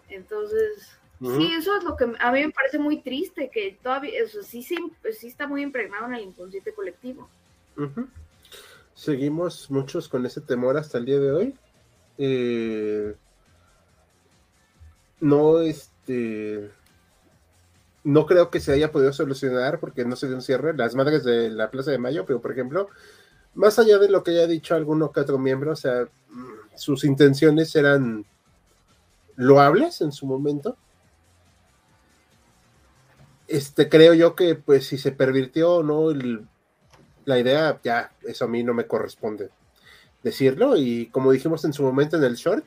Entonces, sí, eso es lo que a mí me parece muy triste, que todavía, eso sí, sí, sí está muy impregnado en el inconsciente colectivo. Seguimos muchos con ese temor hasta el día de hoy. Eh, no, este, no creo que se haya podido solucionar porque no se dio un cierre. Las madres de la Plaza de Mayo, pero por ejemplo, más allá de lo que haya dicho alguno que otro miembro, o sea, mm, sus intenciones eran loables en su momento. Este, creo yo que pues si se pervirtió o no la idea, ya, eso a mí no me corresponde decirlo. Y como dijimos en su momento en el short,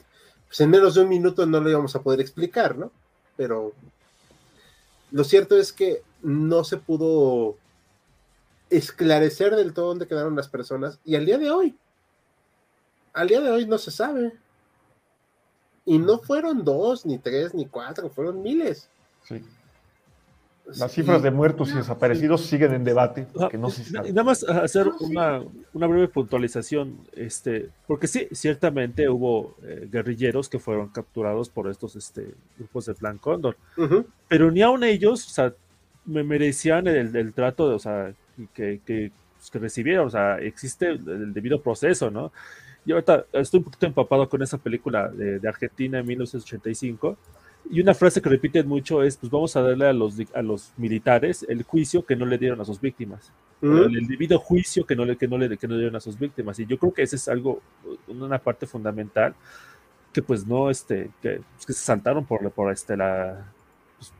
pues en menos de un minuto no lo íbamos a poder explicar, ¿no? Pero lo cierto es que no se pudo esclarecer del todo dónde quedaron las personas y al día de hoy, al día de hoy no se sabe. Y no fueron dos, ni tres, ni cuatro, fueron miles. Sí. Las cifras de muertos y desaparecidos siguen en debate. Ah, no Nada más hacer una, breve puntualización, este, porque sí, ciertamente hubo eh, guerrilleros que fueron capturados por estos este, grupos de Plan Cóndor, pero ni aun ellos, o sea, me merecían el, el trato de, o sea, que, que, pues, que, recibieron, o sea, existe el debido proceso, ¿no? Y ahorita estoy un poquito empapado con esa película de, de Argentina en 1985 y una frase que repiten mucho es, pues vamos a darle a los, a los militares el juicio que no le dieron a sus víctimas, el, debido juicio que no, le, que, no le, que no dieron a sus víctimas. Y yo creo que esa es algo, una parte fundamental que pues no, este, que, pues, que se saltaron por, por, este, la, pues,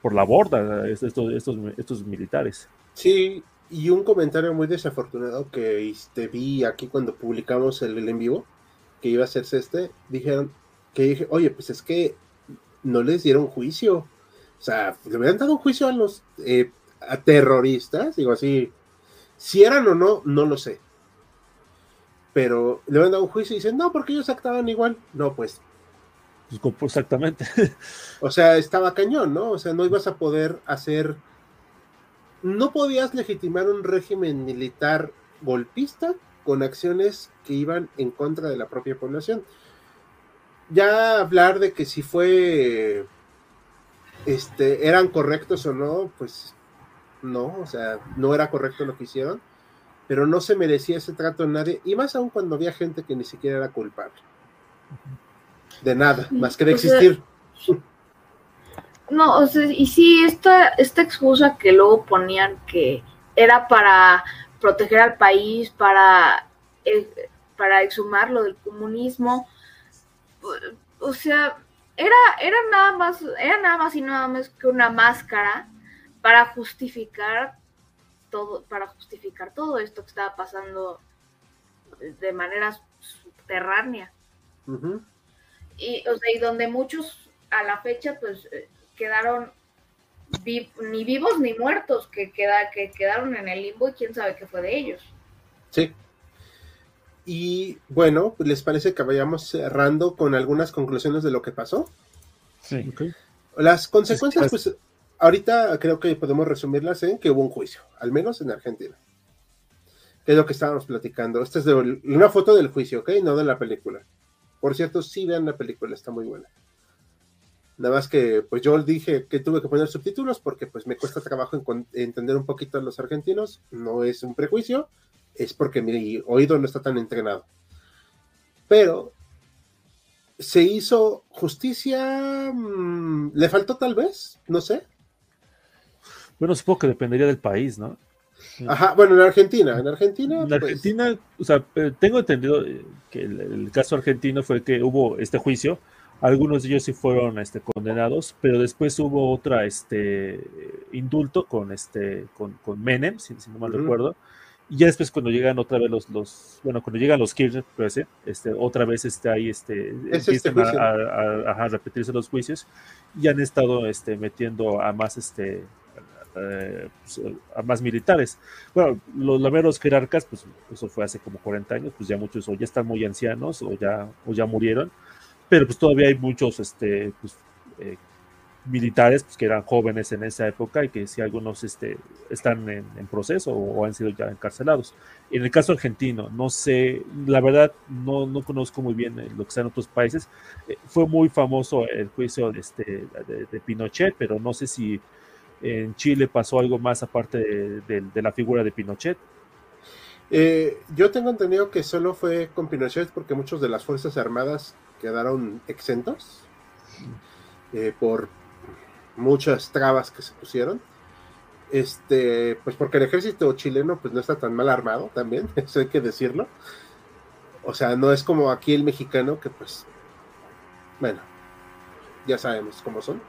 por la borda estos, estos, estos militares. Sí, y un comentario muy desafortunado que este, vi aquí cuando publicamos el, el en vivo, que iba a hacerse este, dijeron que dije, oye, pues es que no les dieron juicio. O sea, le hubieran dado un juicio a los eh, terroristas, digo así, si eran o no, no lo sé. Pero le hubieran dado un juicio y dicen, no, porque ellos actuaban igual. No, pues. pues exactamente. O sea, estaba cañón, ¿no? O sea, no ibas a poder hacer. No podías legitimar un régimen militar golpista con acciones que iban en contra de la propia población ya hablar de que si fue, este, eran correctos o no, pues no, o sea, no era correcto lo que hicieron, pero no se merecía ese trato en nadie, y más aún cuando había gente que ni siquiera era culpable. De nada, más que de existir. No, o sea, y sí, esta, esta excusa que luego ponían que era para proteger al país, para, eh, para exhumarlo del comunismo, o sea, era, era nada más, era nada más y nada más que una máscara para justificar todo, para justificar todo esto que estaba pasando de manera subterránea. Y, o sea, y donde muchos a la fecha, pues, eh, quedaron ni vivos ni muertos, que, queda, que quedaron en el limbo y quién sabe qué fue de ellos. Sí. Y bueno, ¿les parece que vayamos cerrando con algunas conclusiones de lo que pasó? Sí. Las consecuencias, pues, ahorita creo que podemos resumirlas en que hubo un juicio, al menos en Argentina. Que es lo que estábamos platicando. Esta es de una foto del juicio, ¿ok? No de la película. Por cierto, sí vean la película, está muy buena. Nada más que, pues yo dije que tuve que poner subtítulos porque pues me cuesta trabajo entender un poquito a los argentinos. No es un prejuicio, es porque mi oído no está tan entrenado. Pero se hizo justicia, mm, le faltó tal vez, no sé. Bueno, supongo que dependería del país, ¿no? Ajá, bueno, en Argentina, en Argentina. En pues, Argentina, o sea, eh, tengo entendido eh, que el, caso argentino fue que hubo este juicio, algunos de ellos sí fueron este, condenados, pero después hubo otra este, indulto con, este, con, con Menem, si, no mal recuerdo, y ya después cuando llegan otra vez los, los bueno, cuando llegan los Kirchner, este, otra vez este, ahí este, este empiezan a, repetirse los juicios y han estado este, metiendo a más este, eh, pues, a más militares. Bueno, los lameros jerarcas, pues eso fue hace como 40 años, pues ya muchos o ya están muy ancianos o ya, o ya murieron, pero pues todavía hay muchos este, pues, eh, militares pues, que eran jóvenes en esa época y que si algunos este, están en, proceso o, han sido ya encarcelados. En el caso argentino, no sé, la verdad no, no conozco muy bien eh, lo que está en otros países. fue muy famoso el juicio de, este, de Pinochet, pero no sé si en Chile pasó algo más aparte de, la figura de Pinochet. Eh, yo tengo entendido que solo fue con Pinochet porque muchos de las Fuerzas Armadas quedaron exentos eh, por muchas trabas que se pusieron. Este, pues porque el ejército chileno pues no está tan mal armado también, eso hay que decirlo. O sea, no es como aquí el mexicano que pues, bueno, ya sabemos cómo son.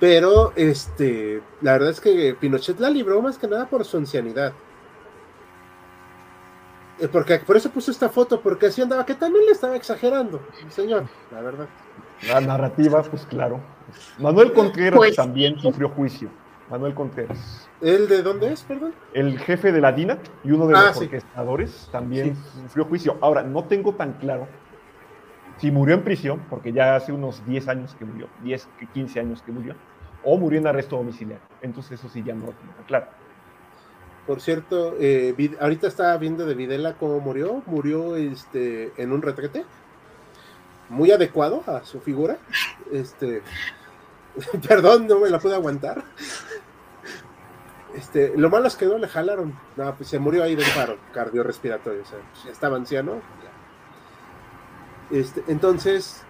Pero, este, la verdad es que Pinochet la libró más que nada por su ancianidad. Eh, porque por eso puso esta foto, porque así andaba, que también le estaba exagerando, señor, la verdad. La narrativa, pues claro. Manuel Contreras pues, también sufrió juicio. Manuel Contreras. ¿El de dónde es, perdón? El jefe de la DINA y uno de ah, los orquestadores también sufrió juicio. Ahora, no tengo tan claro si murió en prisión, porque ya hace unos 10 años que murió, 10, 15 años que murió, o murió en arresto domiciliario. Entonces eso sí ya no lo tengo claro. Por cierto, eh, ahorita estaba viendo de Videla cómo murió. Murió este, en un retrete, muy adecuado a su figura. Este, perdón, no me la pude aguantar. Este, lo malo es que no le jalaron. No, pues se murió ahí de un paro cardiorrespiratorio. O sea, ya estaba anciano, este, entonces,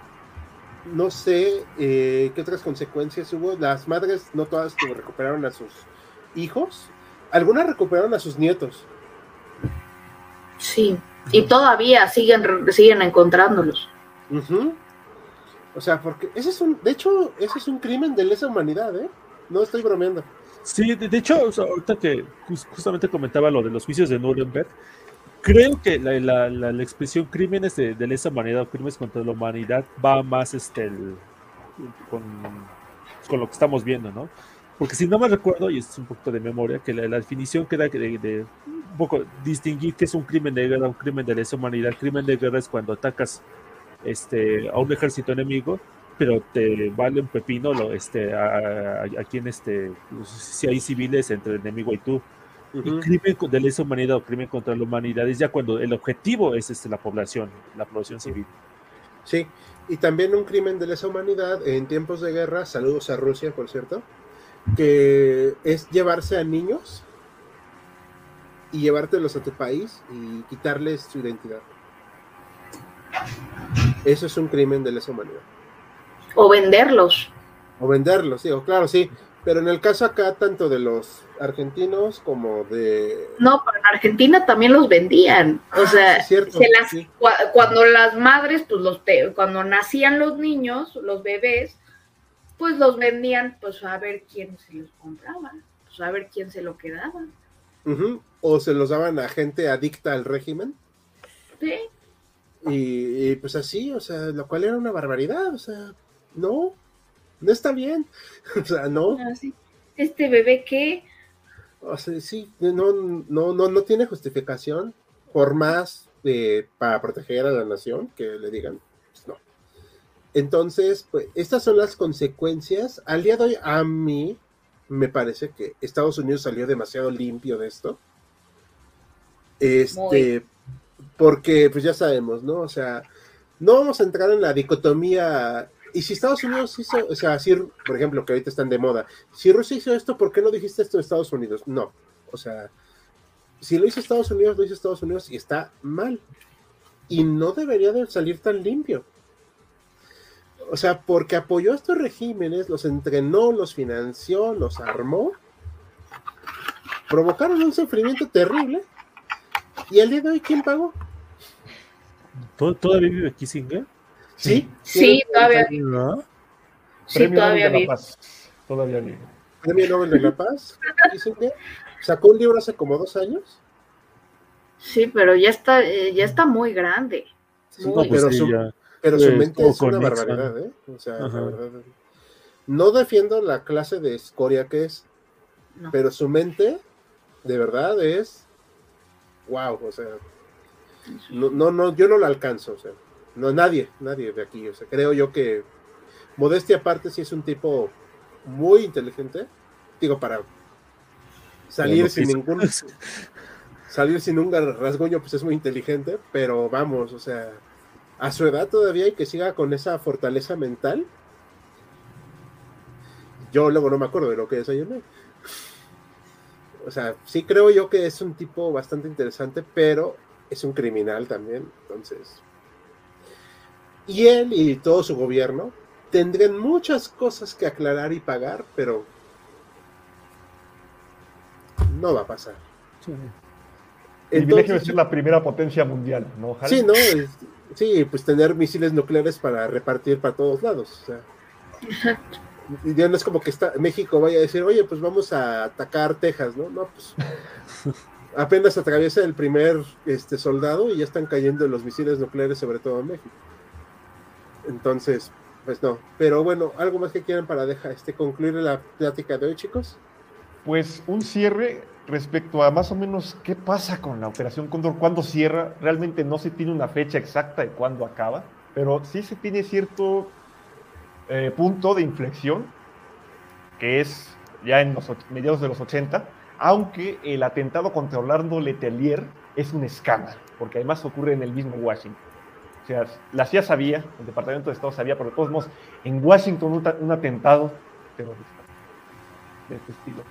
no sé eh, qué otras consecuencias hubo. Las madres, no todas recuperaron a sus hijos, algunas recuperaron a sus nietos. Sí, y todavía siguen, siguen encontrándolos. O sea, porque ese es un, de hecho, ese es un crimen de lesa humanidad, ¿eh? No estoy bromeando. Sí, de, hecho, ahorita que justamente comentaba lo de los juicios de Nuremberg, creo que la, la, la, expresión crímenes de, de, lesa humanidad o crímenes contra la humanidad va más este, con, con, lo que estamos viendo, ¿no? Porque si no me recuerdo, y es un poco de memoria, que la, definición queda de, de, un poco distinguir qué es un crimen de guerra, un crimen de lesa humanidad. El crimen de guerra es cuando atacas este, a un ejército enemigo, pero te vale un pepino lo, este, a, a, quien este, si hay civiles entre el enemigo y tú crimen de lesa humanidad o crimen contra la humanidad es ya cuando el objetivo es este, la población, la población civil. Sí, y también un crimen de lesa humanidad en tiempos de guerra, saludos a Rusia, por cierto, que es llevarse a niños y llevártelos a tu país y quitarles su identidad. Eso es un crimen de lesa humanidad. O venderlos. O venderlos, sí, o claro, sí. Pero en el caso acá, tanto de los argentinos como de... No, pero en Argentina también los vendían. o ah, sea, cuando las madres, pues los cuando nacían los niños, los bebés, pues los vendían, pues a ver quién se los compraba, pues a ver quién se lo quedaba. O se los daban a gente adicta al régimen. Sí. Y, y, pues así, o sea, lo cual era una barbaridad, o sea, no, no está bien, o sea, no, Ah, sí. Este bebé que o sea, sí, no, no, no, no tiene justificación, por más eh, para proteger a la nación que le digan, pues no. Entonces, pues, estas son las consecuencias. Al día de hoy, a mí me parece que Estados Unidos salió demasiado limpio de esto. Este, Muy. Porque pues ya sabemos, ¿no? O sea, no vamos a entrar en la dicotomía. Y si Estados Unidos hizo, o sea, si, por ejemplo, que ahorita están de moda, si Rusia hizo esto, ¿por qué no dijiste esto de Estados Unidos? No, o sea, si lo hizo Estados Unidos, lo hizo Estados Unidos y está mal. Y no debería de salir tan limpio. O sea, porque apoyó a estos regímenes, los entrenó, los financió, los armó, provocaron un sufrimiento terrible. Y al día de hoy, ¿quién pagó? ¿Tod- ¿Todavía vive Kissinger? Sí, Sí, todavía ¿No? sí, Premio todavía Nobel de vive. la Paz. Todavía vive. Premio Nobel de la Paz. Que sacó un libro hace como dos años. Sí, pero ya está, eh, ya está muy grande. Sí, Muy. No, pues pero, sí, su, ya. pero su mente es una barbaridad, ¿eh? O sea, la verdad. No defiendo la clase de escoria que es, No. pero su mente, de verdad, es. Wow, o sea. No, no, no, yo no la alcanzo, o sea. No, nadie, nadie de aquí. O sea, creo yo que. Modestia aparte, sí es un tipo muy inteligente. Digo, para salir sin ningún salir sin un rasguño, pues es muy inteligente, pero vamos, o sea, a su edad todavía hay que siga con esa fortaleza mental. Yo luego no me acuerdo de lo que desayuné. O sea, sí creo yo que es un tipo bastante interesante, pero es un criminal también, entonces. Y él y todo su gobierno tendrían muchas cosas que aclarar y pagar, pero no va a pasar. El privilegio de ser la primera potencia mundial, ¿no? Ojalá. Sí, ¿no? Es- Sí, pues tener misiles nucleares para repartir para todos lados. O sea. Y ya no es como que está, México vaya a decir, oye, pues vamos a atacar Texas, ¿no? No, pues apenas atraviesa el primer este, soldado y ya están cayendo los misiles nucleares, sobre todo en México. Entonces, pues no. Pero bueno, ¿algo más que quieran para dejar este, concluir la plática de hoy, chicos? Pues un cierre respecto a más o menos qué pasa con la Operación Cóndor, cuándo cierra. Realmente no se tiene una fecha exacta de cuándo acaba, pero sí se tiene cierto eh, punto de inflexión, que es ya en los mediados de los 80, aunque el atentado contra Orlando Letelier es un escándalo, porque además ocurre en el mismo Washington. O sea, la CIA sabía, el Departamento de Estado sabía, pero de todos modos, en Washington un, un atentado terrorista de este estilo.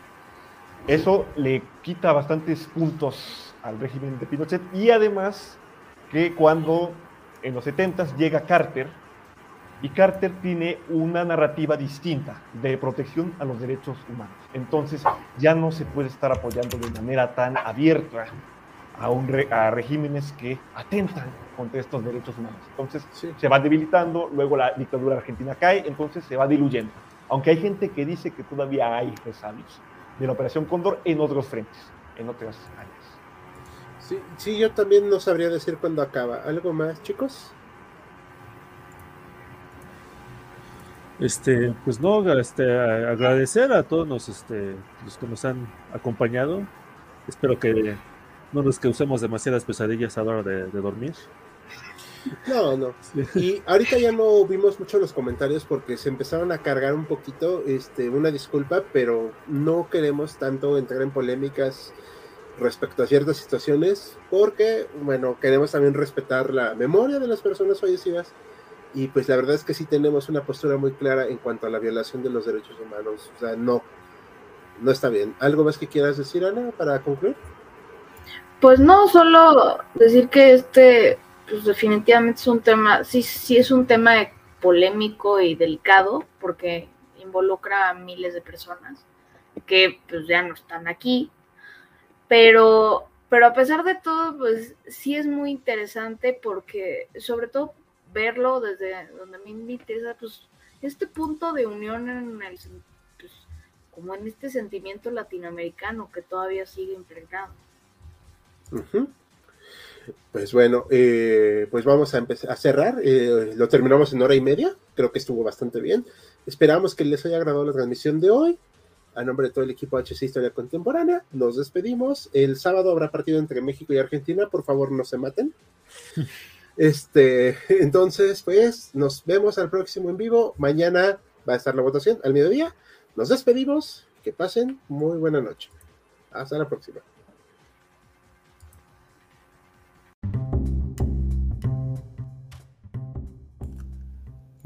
Eso le quita bastantes puntos al régimen de Pinochet y además que cuando en los 70 llega Carter y Carter tiene una narrativa distinta de protección a los derechos humanos. Entonces ya no se puede estar apoyando de manera tan abierta a, un re- a regímenes que atentan contra estos derechos humanos. Entonces Sí. se va debilitando, luego la dictadura argentina cae, entonces se va diluyendo. Aunque hay gente que dice que todavía hay resabios de la Operación Cóndor en otros frentes, en otras áreas. Sí, sí, yo también no sabría decir cuándo acaba. ¿Algo más, chicos? Este, pues no, este, agradecer a todos los, este, los que nos han acompañado. Espero que no nos causemos demasiadas pesadillas a la hora de, de dormir. No, no. Y ahorita ya no vimos mucho los comentarios porque se empezaron a cargar un poquito, este, una disculpa, pero no queremos tanto entrar en polémicas respecto a ciertas situaciones porque, bueno, queremos también respetar la memoria de las personas fallecidas y pues la verdad es que sí tenemos una postura muy clara en cuanto a la violación de los derechos humanos, o sea, no, no está bien. ¿Algo más que quieras decir, Ana, para concluir? Pues no, solo decir que este, pues definitivamente es un tema, sí, sí es un tema polémico y delicado, porque involucra a miles de personas que pues ya no están aquí, pero, pero a pesar de todo, pues sí es muy interesante porque sobre todo verlo desde donde me interesa, pues este punto de unión en el, pues, como en este sentimiento latinoamericano que todavía sigue impregnado. Pues bueno, eh, pues vamos a empezar a cerrar. Eh, lo terminamos en hora y media. Creo que estuvo bastante bien. Esperamos que les haya agradado la transmisión de hoy. A nombre de todo el equipo HC Historia Contemporánea, nos despedimos. El sábado habrá partido entre México y Argentina. Por favor, no se maten. Este, entonces, pues nos vemos al próximo en vivo. Mañana va a estar la votación al mediodía. Nos despedimos. Que pasen muy buena noche. Hasta la próxima.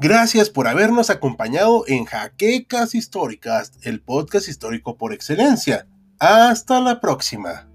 Gracias por habernos acompañado en Jaquecas Históricas, el podcast histórico por excelencia. Hasta la próxima.